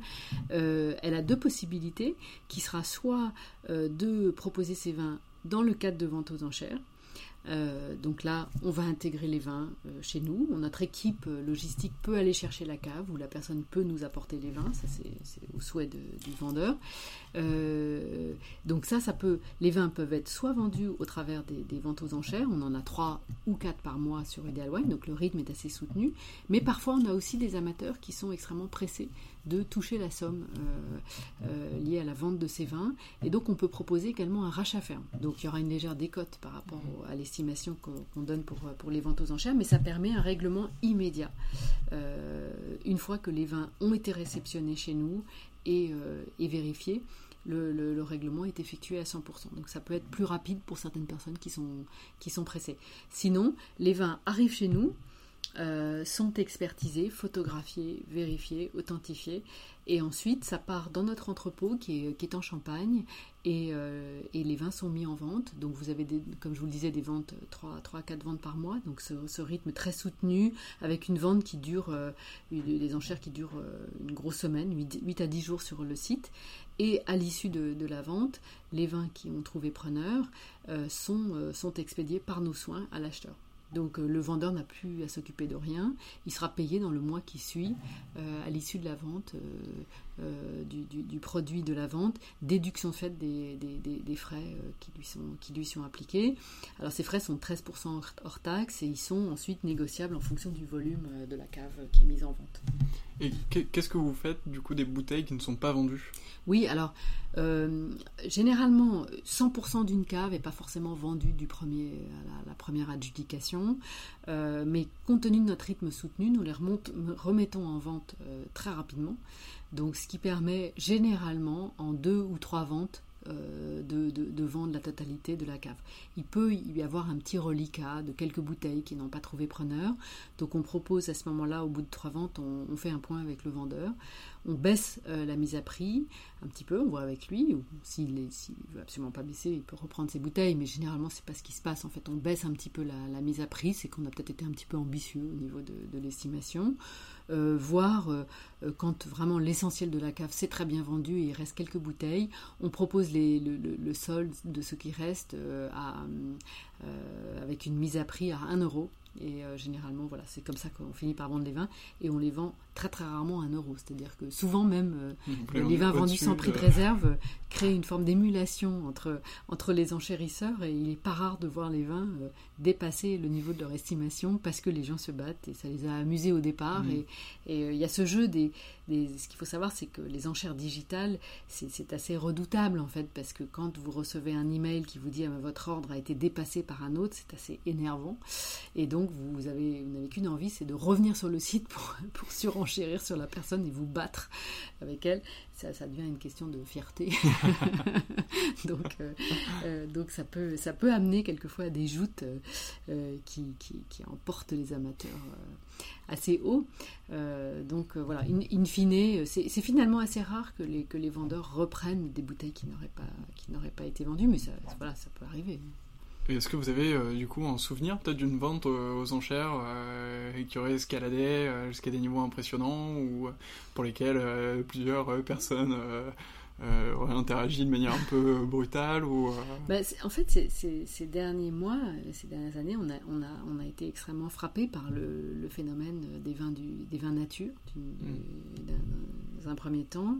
elle a deux possibilités, qui sera soit de proposer ses vins dans le cadre de vente aux enchères, Euh, donc là, on va intégrer les vins euh, chez nous. Notre équipe euh, logistique peut aller chercher la cave ou la personne peut nous apporter les vins. Ça, c'est au souhait du vendeur. donc ça, peut. Les vins peuvent être soit vendus au travers des, ventes aux enchères. On en a trois ou quatre par mois sur Ideal Wine, donc le rythme est assez soutenu. Mais parfois, on a aussi des amateurs qui sont extrêmement pressés de toucher la somme liée à la vente de ces vins. Et donc, on peut proposer également un rachat ferme. Donc, il y aura une légère décote par rapport à les estimation qu'on donne pour, pour les ventes aux enchères, mais ça permet un règlement immédiat. Euh, une fois que les vins ont été réceptionnés chez nous et, euh, vérifiés, le, le, règlement est effectué à 100%. Donc ça peut être plus rapide pour certaines personnes qui sont, qui sont pressées. Sinon, les vins arrivent chez nous, euh, sont expertisés, photographiés, vérifiés, authentifiés. Et ensuite, ça part dans notre entrepôt qui est, en Champagne et, euh, et, les vins sont mis en vente. Donc vous avez, comme je vous le disais, des ventes, 3, 3 4 ventes par mois. Donc ce, rythme très soutenu avec une vente qui dure, euh, des enchères qui durent une grosse semaine, 8, à 10 jours sur le site. Et à l'issue de, la vente, les vins qui ont trouvé preneur sont expédiés par nos soins à l'acheteur. Donc euh, le vendeur n'a plus à s'occuper de rien. Il sera payé dans le mois qui suit, euh, à l'issue de la vente euh, du, produit de la vente, déduction faite des, des, frais qui, lui sont, qui lui sont appliqués. Alors ces frais sont 13% hors taxe et ils sont ensuite négociables en fonction du volume de la cave qui est mise en vente. Et qu'est-ce que vous faites du coup des bouteilles qui ne sont pas vendues? Oui, alors euh, généralement 100% d'une cave n'est pas forcément vendue du premier à la, première adjudication, euh, mais compte tenu de notre rythme soutenu, nous les remettons en vente euh, très rapidement. Donc ce qui permet généralement en deux ou trois ventes euh, de, vendre la totalité de la cave. Il peut y avoir un petit reliquat de quelques bouteilles qui n'ont pas trouvé preneur. Donc on propose à ce moment-là, au bout de trois ventes, on, fait un point avec le vendeur. On baisse euh, la mise à prix un petit peu, on voit avec lui. S'il ne veut absolument pas baisser, il peut reprendre ses bouteilles, mais généralement c'est pas ce qui se passe. En fait, on baisse un petit peu la, mise à prix, c'est qu'on a peut-être été un petit peu ambitieux au niveau de l'estimation. Euh, voir euh, euh, quand vraiment l'essentiel de la cave c'est très bien vendu et il reste quelques bouteilles, on propose le, solde de ce qui reste avec une mise à prix à 1 euro. Et généralement, voilà, c'est comme ça qu'on finit par vendre les vins et on les vend très très rarement à 1 euro. C'est-à-dire que souvent même les vins vendus sans prix de réserve créent une forme d'émulation entre, entre les enchérisseurs et il n'est pas rare de voir les vins dépasser le niveau de leur estimation parce que les gens se battent et ça les a amusés au départ. Et, euh, il y a ce jeu des. ce qu'il faut savoir, c'est que les enchères digitales, c'est assez redoutable en fait parce que quand vous recevez un email qui vous dit ah, votre ordre a été dépassé par un autre, c'est assez énervant. Et donc vous, avez, n'avez qu'une envie, c'est de revenir sur le site pour, surenchérir sur la personne et vous battre avec elle ça, devient une question de fierté. donc, euh, euh, donc ça, peut, amener quelquefois à des joutes euh, qui, emportent les amateurs assez haut. donc voilà, in, fine, c'est finalement assez rare que les, vendeurs reprennent des bouteilles qui n'auraient pas, été vendues, mais ça peut arriver. Est-ce que vous avez euh, du coup un souvenir peut-être d'une vente aux, enchères euh, qui aurait escaladé euh, jusqu'à des niveaux impressionnants ou pour lesquels plusieurs personnes auraient interagi de manière un peu brutale ou bah, En fait, ces derniers mois, ces dernières années, on a, on a, on a été extrêmement frappé par le, le, phénomène des vins, du, des vins nature, mmh. dans un premier temps.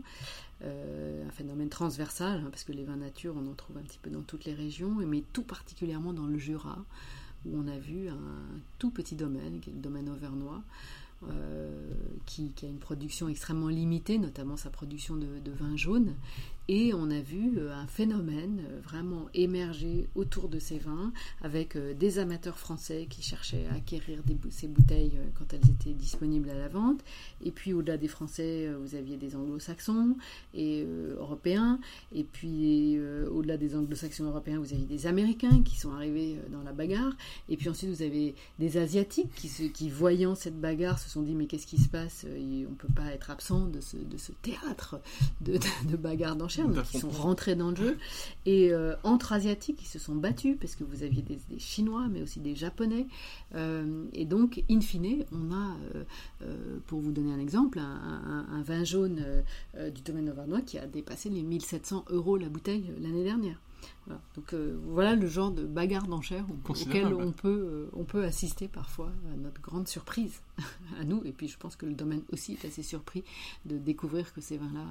Euh, un phénomène transversal, hein, parce que les vins nature, on en trouve un petit peu dans toutes les régions, mais tout particulièrement dans le Jura, où on a vu un tout petit domaine, qui est le domaine auvernois, euh, qui, a une production extrêmement limitée, notamment sa production de, de vin jaune, et on a vu euh, un phénomène euh, vraiment émerger autour de ces vins, avec euh, des amateurs français qui cherchaient à acquérir ces bouteilles quand elles étaient disponibles à la vente. Et puis au-delà des Français, vous aviez des anglo-saxons et européens. Et puis au-delà des anglo-saxons européens, vous aviez des Américains qui sont arrivés dans la bagarre. Et puis ensuite, vous avez des Asiatiques qui, voyant cette bagarre, se sont dit mais qu'est-ce qui se passe? On ne peut pas être absent de ce, de ce théâtre de, de, de bagarre dans qui sont rentrés dans le jeu. Et euh, entre Asiatiques, ils se sont battus parce que vous aviez des, Chinois, mais aussi des Japonais. Euh, et donc, in fine, on a, euh, pour vous donner un exemple, un, vin jaune du domaine auvergnat qui a dépassé les 1700 euros la bouteille l'année dernière. Donc voilà le genre de bagarre d'enchères auquel on peut, on peut assister parfois à notre grande surprise à nous. Et puis je pense que le domaine aussi est assez surpris de découvrir que ces vins-là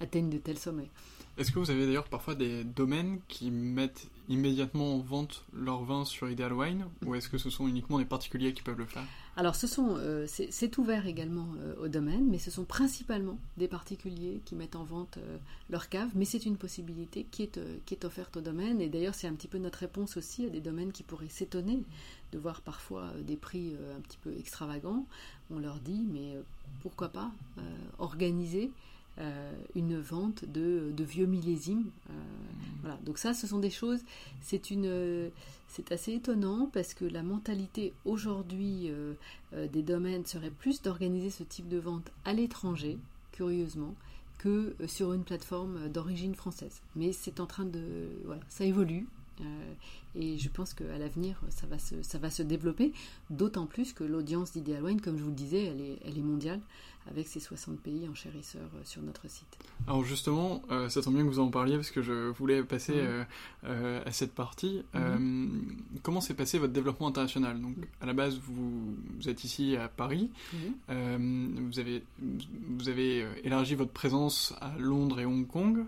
atteignent de tels sommets. Est-ce que vous avez d'ailleurs parfois des domaines qui mettent immédiatement en vente leurs vins sur Ideal Wine ou est-ce que ce sont uniquement des particuliers qui peuvent le faire? Alors euh, c'est ouvert également euh, au domaine, mais ce sont principalement des particuliers qui mettent en vente euh, leur cave, mais c'est une possibilité qui est, qui est offerte au domaine et d'ailleurs c'est un petit peu notre réponse aussi à des domaines qui pourraient s'étonner de voir parfois des prix un petit peu extravagants. On leur dit mais pourquoi pas organiser euh, une vente de, vieux millésimes. Euh, voilà. Donc ça, ce sont des choses. C'est une, c'est assez étonnant parce que la mentalité aujourd'hui euh, des domaines serait plus d'organiser ce type de vente à l'étranger, curieusement, que sur une plateforme d'origine française. Mais c'est en train de, voilà, ça évolue. Et je pense qu'à l'avenir, ça va se, ça va se développer, d'autant plus que l'audience d'Ideal Wine, comme je vous le disais, elle est, elle est mondiale avec ces 60 pays enchérisseurs euh, sur notre site. Alors justement, euh, ça tombe bien que vous en parliez parce que je voulais passer mhm. euh, à cette partie. Mhm. comment s'est passé votre développement international? Donc à la base, vous, êtes ici à Paris. Mhm. vous, avez, vous avez élargi votre présence à Londres et Hong Kong.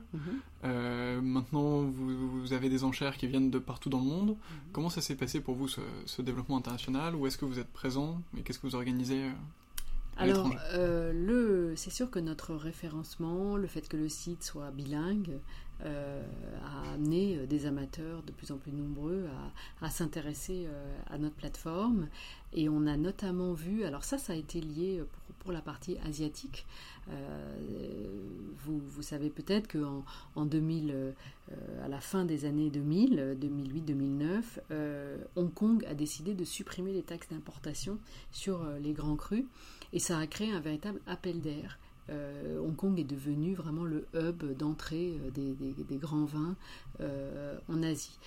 maintenant, vous, avez des enchères qui viennent de partout dans le monde. Comment ça s'est passé pour vous ce, ce développement international? Où est-ce que vous êtes présent? Et qu'est-ce que vous organisez alors, euh, le, c'est sûr que notre référencement, le fait que le site soit bilingue, euh, a amené euh, des amateurs de plus en plus nombreux à, s'intéresser à notre plateforme. Et on a notamment vu, alors ça, ça a été lié pour, la partie asiatique. vous, vous, savez peut-être qu'en en 2000, à la fin des années 2000, 2008-2009, Hong Kong a décidé de supprimer les taxes d'importation sur les grands crus. Et ça a créé un véritable appel d'air. Euh, Hong Kong est devenu vraiment le hub d'entrée euh, des, grands vins euh, en Asie.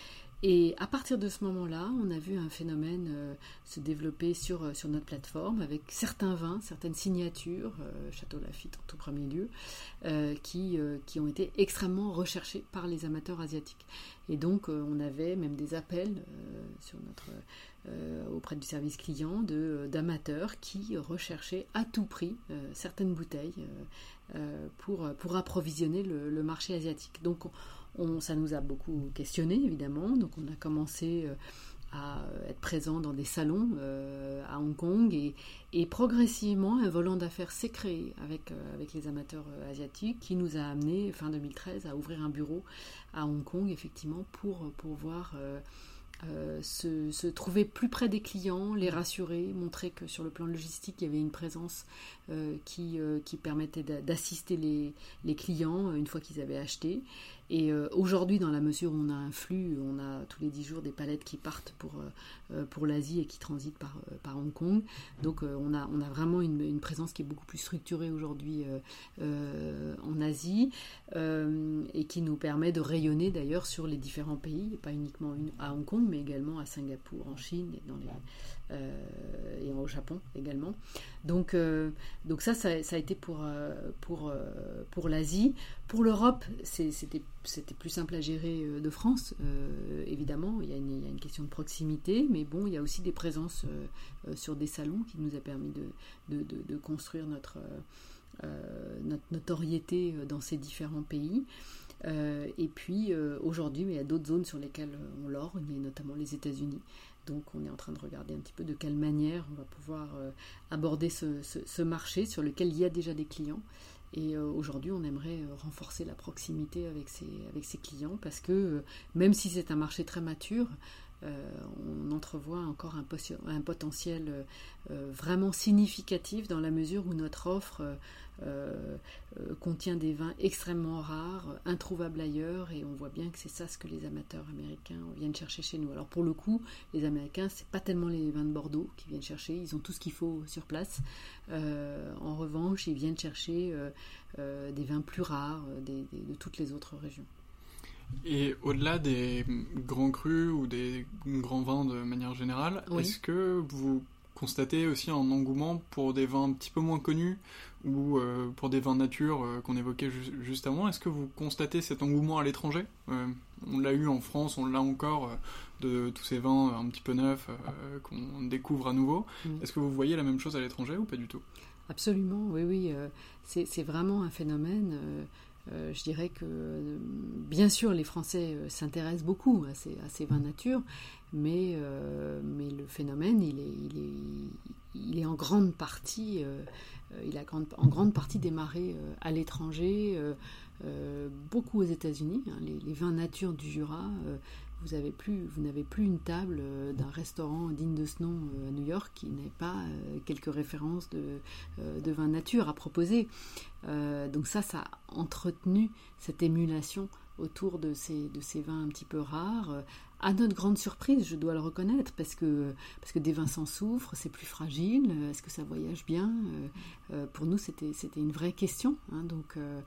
Et à partir de ce moment-là, on a vu un phénomène se développer sur, sur notre plateforme avec certains vins, certaines signatures, Château Lafite en tout premier lieu, qui, qui ont été extrêmement recherchés par les amateurs asiatiques. Et donc, on avait même des appels sur notre euh, auprès du service client d'amateurs qui recherchaient à tout prix euh, certaines bouteilles euh, pour, pour approvisionner le, marché asiatique. Donc on, ça nous a beaucoup questionné évidemment. Donc on a commencé à être présent dans des salons à Hong Kong et, progressivement un volant d'affaires s'est créé avec, avec les amateurs asiatiques qui nous a amené fin 2013 à ouvrir un bureau à Hong Kong effectivement pour pouvoir euh, se, trouver plus près des clients, les rassurer, montrer que sur le plan logistique, il y avait une présence euh, qui, euh, permettait d'assister les, clients une fois qu'ils avaient acheté. Et aujourd'hui, dans la mesure où on a un flux, on a tous les 10 jours des palettes qui partent pour, pour l'Asie et qui transitent par, par Hong Kong. Donc on, a, on a vraiment une, une présence qui est beaucoup plus structurée aujourd'hui en Asie et qui nous permet de rayonner d'ailleurs sur les différents pays, pas uniquement à Hong Kong, mais également à Singapour, en Chine et, dans les, euh, et au Japon également. Donc, euh, donc ça, ça, a été pour, euh, pour, pour l'Asie. Pour l'Europe, c'était plus simple à gérer de France, évidemment. Il y, a une, question de proximité, mais bon, il y a aussi des présences sur des salons qui nous a permis de, de, de, construire notre, notre notoriété dans ces différents pays. Euh, et puis euh, aujourd'hui, il y a d'autres zones sur lesquelles euh, on lorgne, notamment les États-Unis. Donc on est en train de regarder un petit peu de quelle manière on va pouvoir aborder ce, marché sur lequel il y a déjà des clients. Et aujourd'hui, on aimerait renforcer la proximité avec ces, clients parce que même si c'est un marché très mature, on entrevoit encore un, potentiel vraiment significatif dans la mesure où notre offre euh, euh, contient des vins extrêmement rares, introuvables ailleurs, et on voit bien que c'est ça ce que les amateurs américains viennent chercher chez nous. Alors pour le coup, les Américains, c'est pas tellement les vins de Bordeaux qu'ils viennent chercher, ils ont tout ce qu'il faut sur place. Euh, en revanche, ils viennent chercher des vins plus rares de toutes les autres régions. Et au-delà des grands crus ou des grands vins de manière générale, est-ce que vous constatez aussi un engouement pour des vins un petit peu moins connus ou euh, pour des vins nature euh, qu'on évoquait juste avant. Est-ce que vous constatez cet engouement à l'étranger? Euh on l'a eu en France, on l'a encore de tous ces vins un petit peu neufs qu'on découvre à nouveau. Mm. Est-ce que vous voyez la même chose à l'étranger ou pas du tout? Absolument, oui, oui. c'est vraiment un phénomène. je dirais que, bien sûr, les Français s'intéressent beaucoup à ces, à ces, vins nature, mais, mais le phénomène, il est, en grande partie euh, il a en grande partie démarré euh, à l'étranger, euh, beaucoup aux États-Unis. Hein, les, vins nature du Jura, vous n'avez plus, une table d'un restaurant digne de ce nom à New York qui n'ait pas quelques références de, de vins nature à proposer. donc ça, ça a entretenu cette émulation autour de ces vins un petit peu rares, à notre grande surprise, je dois le reconnaître, parce que, parce que des vins sans soufre, c'est plus fragile, est-ce que ça voyage bien euh, euh, Pour nous, c'était une vraie question, hein, donc, euh,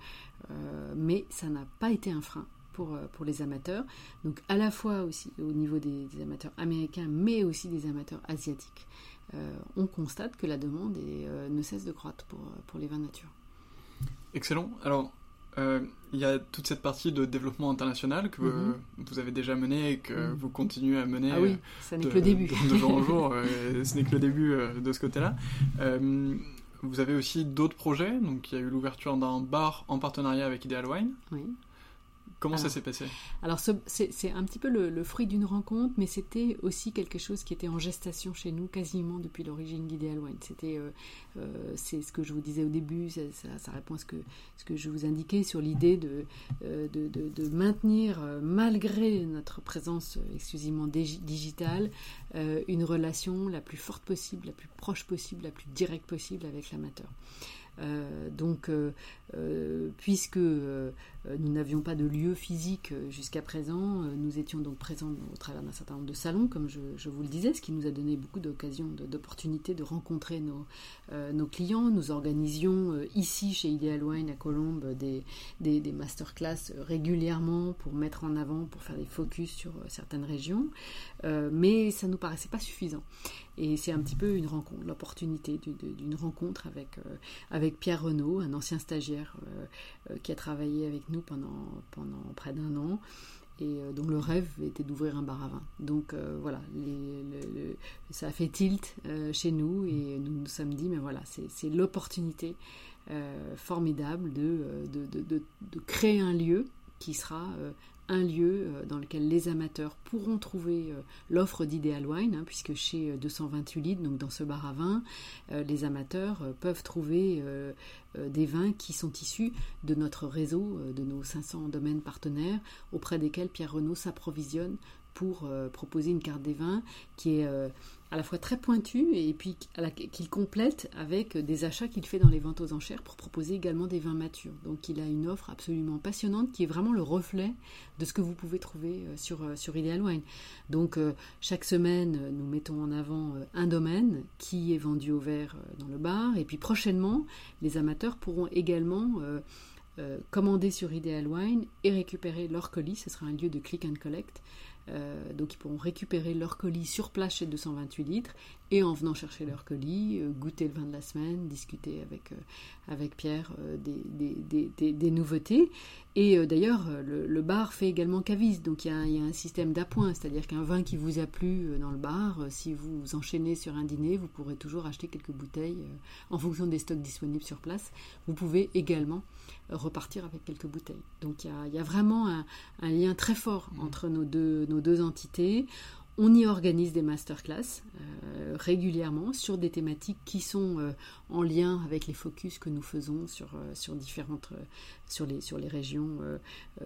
mais ça n'a pas été un frein. Pour, pour les amateurs, donc à la fois aussi au niveau des, amateurs américains, mais aussi des amateurs asiatiques, on constate que la demande ne cesse de croître pour, pour les vins nature. Excellent. Alors, euh, il y a toute cette partie de développement international que mhm. vous avez déjà menée et que mhm. vous continuez à mener. Ah oui, ça n'est que le début. De, jour en jour, euh, ce n'est que le début euh, de ce côté-là. vous avez aussi d'autres projets. Donc, il y a eu l'ouverture d'un bar en partenariat avec Ideal Wine. Oui. Comment ça s'est passé? Alors c'est un petit peu le, fruit d'une rencontre, mais c'était aussi quelque chose qui était en gestation chez nous quasiment depuis l'origine d'Ideal Wine. C'était euh, euh, c'est ce que je vous disais au début, ça, ça, répond à ce que, ce que je vous indiquais sur l'idée de, euh, de, de, maintenir, malgré notre présence exclusivement digitale, une relation la plus forte possible, la plus proche possible, la plus directe possible avec l'amateur. donc euh, puisque nous n'avions pas de lieu physique euh, jusqu'à présent, nous étions donc présents au travers d'un certain nombre de salons, comme je, vous le disais, ce qui nous a donné beaucoup d'occasions, d'opportunités de rencontrer nos, clients. Nous organisions ici chez Ideal Wine à Colombes des, des, masterclass régulièrement pour mettre en avant, pour faire des focus sur certaines régions, mais ça ne nous paraissait pas suffisant. Et c'est un petit peu une rencontre, l'opportunité d'une rencontre avec, avec Pierre Renaud, un ancien stagiaire euh, euh, qui a travaillé avec nous pendant, pendant près d'un an et euh, dont le rêve était d'ouvrir un bar à vin. Donc voilà, ça a fait tilt chez nous et nous nous sommes dit, mais voilà, c'est l'opportunité formidable de, de, de, créer un lieu qui sera un lieu euh, dans lequel les amateurs pourront trouver euh, l'offre d'Ideal Wine, hein, puisque chez 228 euh, litres, donc dans ce bar à vin, les amateurs peuvent trouver des vins qui sont issus de notre réseau, de nos 500 domaines partenaires, auprès desquels Pierre Renaud s'approvisionne pour proposer une carte des vins qui est à la fois très pointu et puis qu'il complète avec des achats qu'il fait dans les ventes aux enchères pour proposer également des vins matures. Donc il a une offre absolument passionnante qui est vraiment le reflet de ce que vous pouvez trouver euh, sur, euh, sur Ideal Wine. Donc euh, chaque semaine, nous mettons en avant un domaine qui est vendu au verre dans le bar et puis prochainement, les amateurs pourront également commander sur Ideal Wine et récupérer leur colis. Ce sera un lieu de click and collect euh, donc ils pourront récupérer leur colis sur place chez 228 litres et en venant chercher leur colis, euh, goûter le vin de la semaine, discuter avec, euh, avec Pierre des, des, nouveautés. Et d'ailleurs, le, bar fait également caviste, donc il y a, y a un système d'appoint, c'est-à-dire qu'un vin qui vous a plu dans le bar, si vous enchaînez sur un dîner, vous pourrez toujours acheter quelques bouteilles en fonction des stocks disponibles sur place. Vous pouvez également repartir avec quelques bouteilles. Donc il y a, vraiment un, lien très fort mmh. entre nos deux, nos deux entités. On y organise des masterclass euh, régulièrement sur des thématiques qui sont euh, en lien avec les focus que nous faisons sur, euh, sur différentes sur les, sur les régions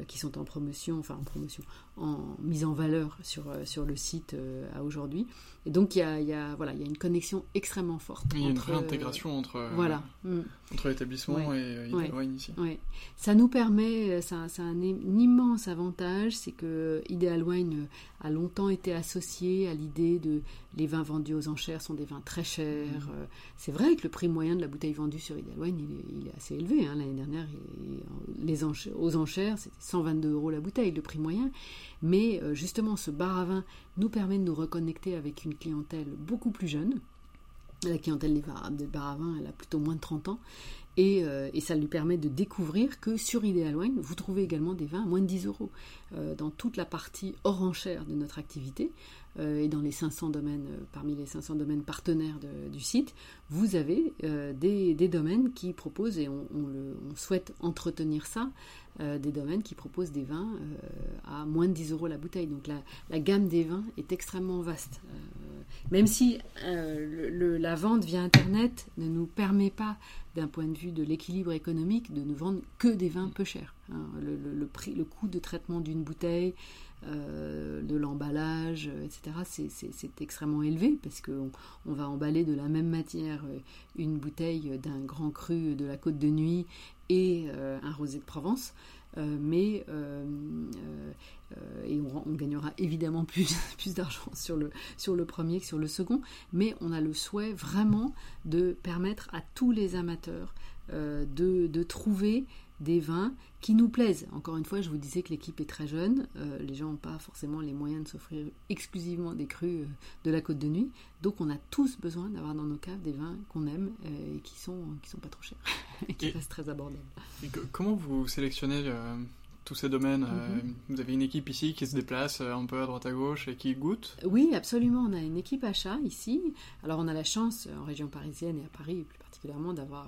qui sont en promotion, enfin en promotion, en mise en valeur sur, sur le site à aujourd'hui. Et donc il y a, y a, voilà, il y a une connexion extrêmement forte. Il y a une réintégration entre, voilà. Mm. entre l'établissement et Ideal ici. Ouais. Ça nous permet, ça, ça a un, immense avantage, c'est que Ideal Wine a longtemps été associé à l'idée de les vins vendus aux enchères sont des vins très chers. Euh, c'est vrai que le prix moyen de la bouteille vendue sur Ideal Wine, il est, assez élevé. Hein. L'année dernière, aux enchères, c'était 122 euros la bouteille, le prix moyen. Mais euh, justement, ce bar à vin nous permet de nous reconnecter avec une clientèle beaucoup plus jeune. La clientèle des bars, à vin, elle a plutôt moins de 30 ans. Et, ça lui permet de découvrir que sur Ideal Wine, vous trouvez également des vins à moins de 10 euros. dans toute la partie hors enchère de notre activité, et dans les 500 domaines, parmi les 500 domaines partenaires du site, vous avez des, domaines qui proposent, et on, souhaite entretenir ça, euh, des domaines qui proposent des vins euh, à moins de 10 euros la bouteille. Donc la, gamme des vins est extrêmement vaste. Euh, même si la vente via Internet ne nous permet pas, d'un point de vue de l'équilibre économique, de ne vendre que des vins peu chers. Hein. Le, prix, le coût de traitement d'une bouteille, de l'emballage, etc., c'est extrêmement élevé parce qu'on on va emballer de la même matière une bouteille d'un grand cru de la côte de nuit et euh, un rosé de Provence. Euh, mais euh, on, gagnera évidemment plus, d'argent sur le, sur le premier que sur le second, mais on a le souhait vraiment de permettre à tous les amateurs de, trouver des vins qui nous plaisent. Encore une fois, je vous disais que l'équipe est très jeune, euh, les gens n'ont pas forcément les moyens de s'offrir exclusivement des crus euh, de la côte de nuit, donc on a tous besoin d'avoir dans nos caves des vins qu'on aime euh, et qui sont, qui sont pas trop chers et qui restent très abordables. comment vous sélectionnez tous ces domaines mhm. Vous avez une équipe ici qui se déplace un peu à droite à gauche et qui goûte? Oui, absolument. On a une équipe achat ici. Alors on a la chance en région parisienne et à Paris plus particulièrement d'avoir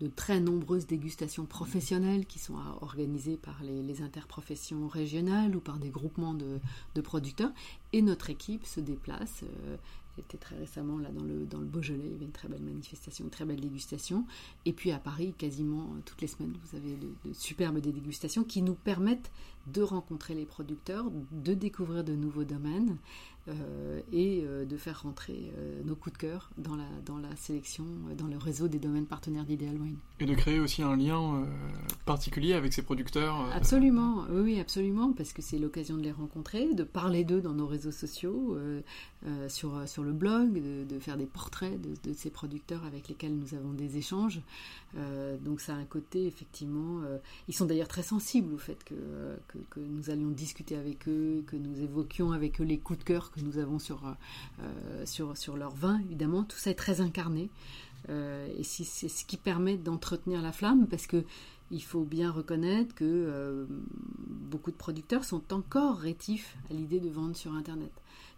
de très nombreuses dégustations professionnelles qui sont organisées par les, interprofessions régionales ou par des groupements de, producteurs. Et notre équipe se déplace. Euh, J'étais très récemment là dans le, Beaujolais, il y avait une très belle manifestation, une très belle dégustation. Et puis à Paris, quasiment euh, toutes les semaines, vous avez de superbes dégustations qui nous permettent de rencontrer les producteurs, de découvrir de nouveaux domaines et euh, de faire rentrer euh, nos coups de cœur dans la, dans la sélection, dans le réseau des domaines partenaires d'Ideal Wine. Et de créer aussi un lien particulier avec ces producteurs Absolument, oui, absolument, parce que c'est l'occasion de les rencontrer, de parler d'eux dans nos réseaux sociaux, sur, sur le blog, de, faire des portraits de, de, ces producteurs avec lesquels nous avons des échanges. donc ça a un côté, effectivement, ils sont d'ailleurs très sensibles au fait que, que, que, nous allions discuter avec eux, que nous évoquions avec eux les coups de cœur que nous avons sur, euh, sur, sur leur vin, évidemment. Tout ça est très incarné. Euh, et c'est ce qui permet d'entretenir la flamme, parce que il faut bien reconnaître que euh, beaucoup de producteurs sont encore rétifs à l'idée de vendre sur Internet.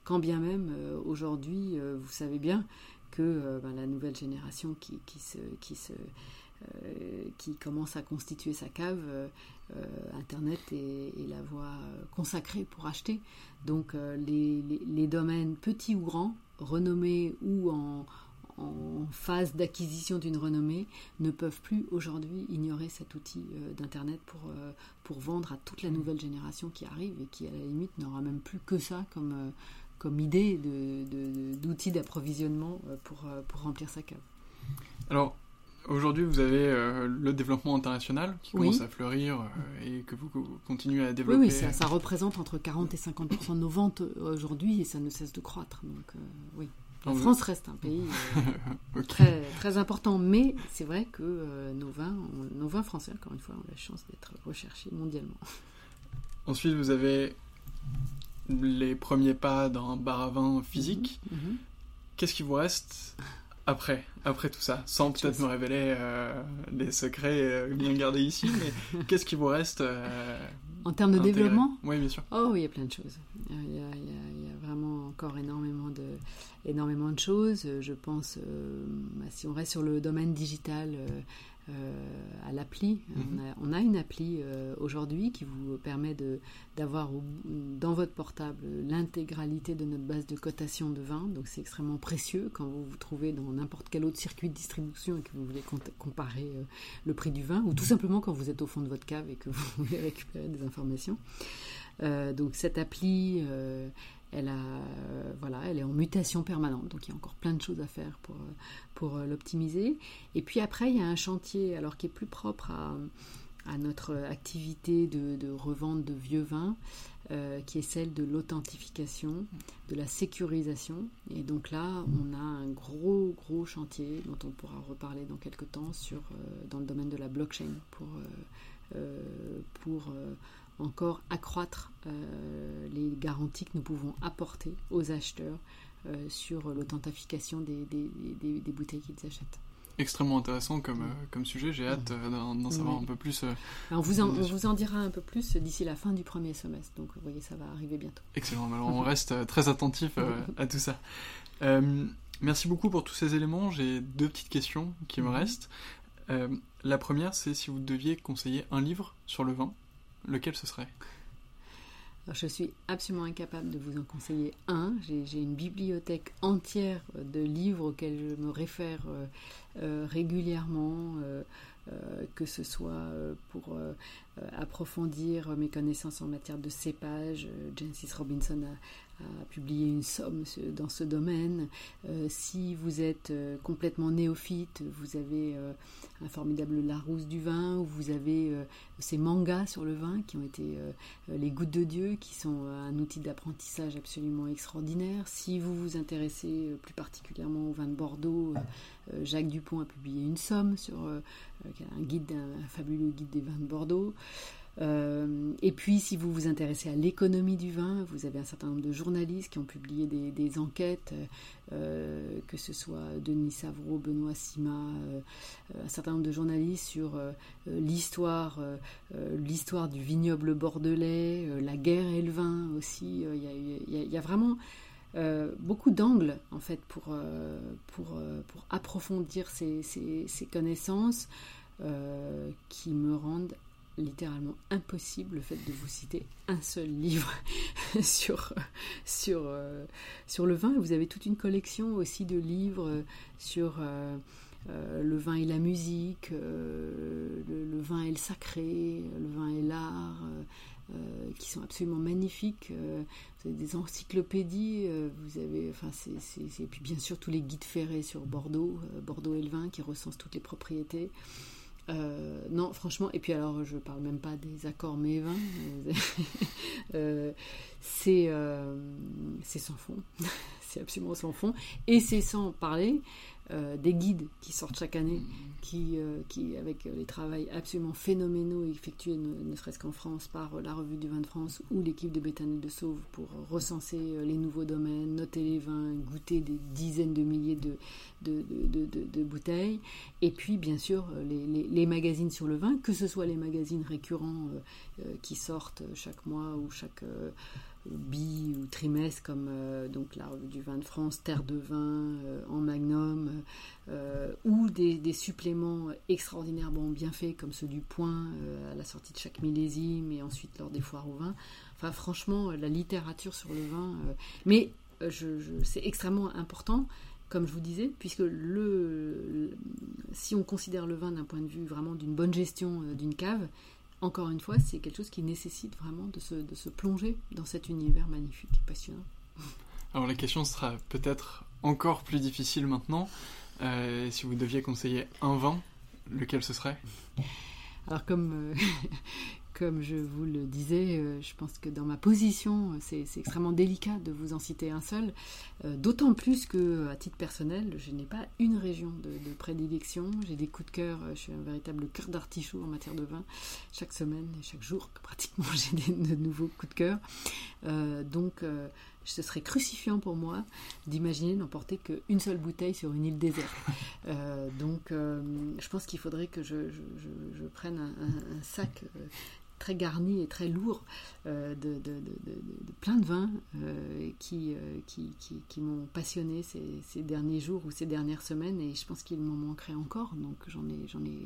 Quand bien même, aujourd'hui, vous savez bien que ben, la nouvelle génération qui, qui se... Qui se qui commence à constituer sa cave, Internet est, est, la voie consacrée pour acheter. Donc euh, les, domaines petits ou grands, renommés ou en, phase d'acquisition d'une renommée, ne peuvent plus aujourd'hui ignorer cet outil euh, d'Internet pour, euh, pour vendre à toute la nouvelle génération qui arrive et qui à la limite n'aura même plus que ça comme, comme idée d'outil d'approvisionnement pour, pour remplir sa cave. Alors, Aujourd'hui, vous avez euh, le développement international qui commence à fleurir euh, et que vous continuez à développer. Oui, oui ça, représente entre 40 et 50 de nos ventes euh, aujourd'hui et ça ne cesse de croître. Donc, oui. La France reste un pays très, très important, mais c'est vrai que nos, vins, nos vins français, encore une fois, ont la chance d'être recherchés mondialement. Ensuite, vous avez les premiers pas d'un bar à vin physique. Mhm, mhm. Qu'est-ce qui vous reste après, après tout ça, sans peut-être me révéler euh, les secrets euh, bien gardés ici, mais qu'est-ce qui vous reste euh, En termes de développement Oui, bien sûr. Oh, il y a plein de choses. Il y a, vraiment encore énormément de, énormément de choses. Je pense, bah, si on reste sur le domaine digital, euh, à l'appli. Mhm. on, a, une appli euh, aujourd'hui qui vous permet d'avoir dans votre portable l'intégralité de notre base de cotation de vin. Donc c'est extrêmement précieux quand vous vous trouvez dans n'importe quel autre circuit de distribution et que vous voulez comparer euh, le prix du vin, ou tout simplement quand vous êtes au fond de votre cave et que vous voulez récupérer des informations. donc cette appli, elle, euh, voilà, elle est en mutation permanente, donc il y a encore plein de choses à faire pour, euh, pour euh, l'optimiser. Et puis après, il y a un chantier alors qui est plus propre à, à notre activité de, de, revente de vieux vins, qui est celle de l'authentification, de la sécurisation. Et donc là, on a un gros, gros chantier dont on pourra reparler dans quelques temps sur, dans le domaine de la blockchain pour, pour encore accroître euh, les garanties que nous pouvons apporter aux acheteurs euh, sur l'authentification des, des, bouteilles qu'ils achètent. extrêmement intéressant comme, comme sujet. J'ai hâte d'en savoir un peu plus. on, vous en, on vous en dira un peu plus d'ici la fin du premier semestre. Donc, vous voyez, ça va arriver bientôt. Excellent. Alors, on reste très attentif à tout ça. merci beaucoup pour tous ces éléments. J'ai deux petites questions qui me mhm. restent. la première, c'est si vous deviez conseiller un livre sur le vin, lequel ce serait? Je suis absolument incapable de vous en conseiller un. J'ai une bibliothèque entière de livres auxquels je me réfère euh, euh, régulièrement, euh, que ce soit pour approfondir mes connaissances en matière de cépage. Jancis Robinson a, a publié une somme dans ce domaine. Euh, si vous êtes euh, complètement néophyte, vous avez euh, un formidable Larousse du vin, ou vous avez ces mangas sur le vin qui ont été les gouttes de Dieu, qui sont un outil d'apprentissage absolument extraordinaire. Si vous vous intéressez plus particulièrement au vin de Bordeaux, Jacques Dupont a publié une somme sur un guide, un fabuleux guide des vins de Bordeaux. Euh, et puis, si vous vous intéressez à l'économie du vin, vous avez un certain nombre de journalistes qui ont publié des, enquêtes, euh, que ce soit Denis Savreau, Benoît Sima, euh, un certain nombre de journalistes sur l'histoire, l'histoire du vignoble bordelais, la guerre et le vin aussi. Il y, a, vraiment beaucoup d'angles en fait pour, pour, approfondir ces, ces connaissances qui me rendent littéralement impossible le fait de vous citer un seul livre sur, sur, euh, sur le vin. Vous avez toute une collection aussi de livres sur euh, euh, le vin et la musique, le, vin et le sacré, le vin et l'art, qui sont absolument magnifiques. vous avez des encyclopédies, vous avez, enfin, et puis bien sûr tous les guides ferrés sur Bordeaux, Bordeaux et le vin, qui recensent toutes les propriétés. Euh, non, franchement, et puis alors je parle même pas des accords mévins, euh, c'est euh, sans fond, c'est absolument sans fond, et c'est sans parler euh, des guides qui sortent chaque année, qui, euh, qui avec les travaux absolument phénoménaux effectués ne, serait-ce qu'en France par la Revue du vin de France ou l'équipe de Béthanie de Sauve pour recenser euh, les nouveaux domaines, noter les vins, goûter des dizaines de milliers de, de, de, bouteilles. Et puis, bien sûr, les, les, magazines sur le vin, que ce soit les magazines récurrents qui sortent chaque mois ou chaque bi ou trimestre comme euh, donc la du vin de France, Terre de vin euh, en magnum, euh, ou des, suppléments extraordinairement bien faits comme ceux du Point à la sortie de chaque millésime et ensuite lors des foires au vin. Enfin franchement la littérature sur le vin, mais je, c'est extrêmement important comme je vous disais, puisque le, si on considère le vin d'un point de vue vraiment d'une bonne gestion d'une cave, encore une fois, c'est quelque chose qui nécessite vraiment de se, de se plonger dans cet univers magnifique, passionnant. Alors la question sera peut-être encore plus difficile maintenant. Euh, si vous deviez conseiller un vin, lequel ce serait? Alors comme, euh, comme je vous le disais, euh, je pense que dans ma position, c'est extrêmement délicat de vous en citer un seul, euh, d'autant plus que, à titre personnel, je n'ai pas une région de, prédilection. J'ai des coups de cœur, euh, je suis un véritable cœur d'artichaut en matière de vin. Chaque semaine et chaque jour, pratiquement, j'ai de nouveaux coups de cœur. donc, ce serait crucifiant pour moi d'imaginer n'emporter qu'une seule bouteille sur une île déserte. donc, je pense qu'il faudrait que je, prenne un sac très garni et très lourd euh, de, plein de vins euh, qui, euh, qui, qui, m'ont passionné ces, derniers jours ou ces dernières semaines et je pense qu'il m'en manquerait encore. Donc j'en ai, j'en ai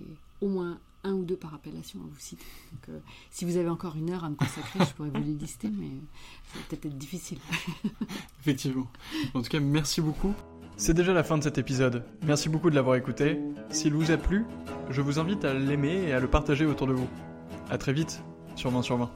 au moins un ou deux par appellation à vous citer. Donc, si vous avez encore une heure à me consacrer, je pourrais vous les lister, mais ça va peut-être être difficile. Effectivement. En tout cas, merci beaucoup. C'est déjà la fin de cet épisode. Merci beaucoup de l'avoir écouté. S'il vous a plu, je vous invite à l'aimer et à le partager autour de vous. A très vite sur 20 sur 20.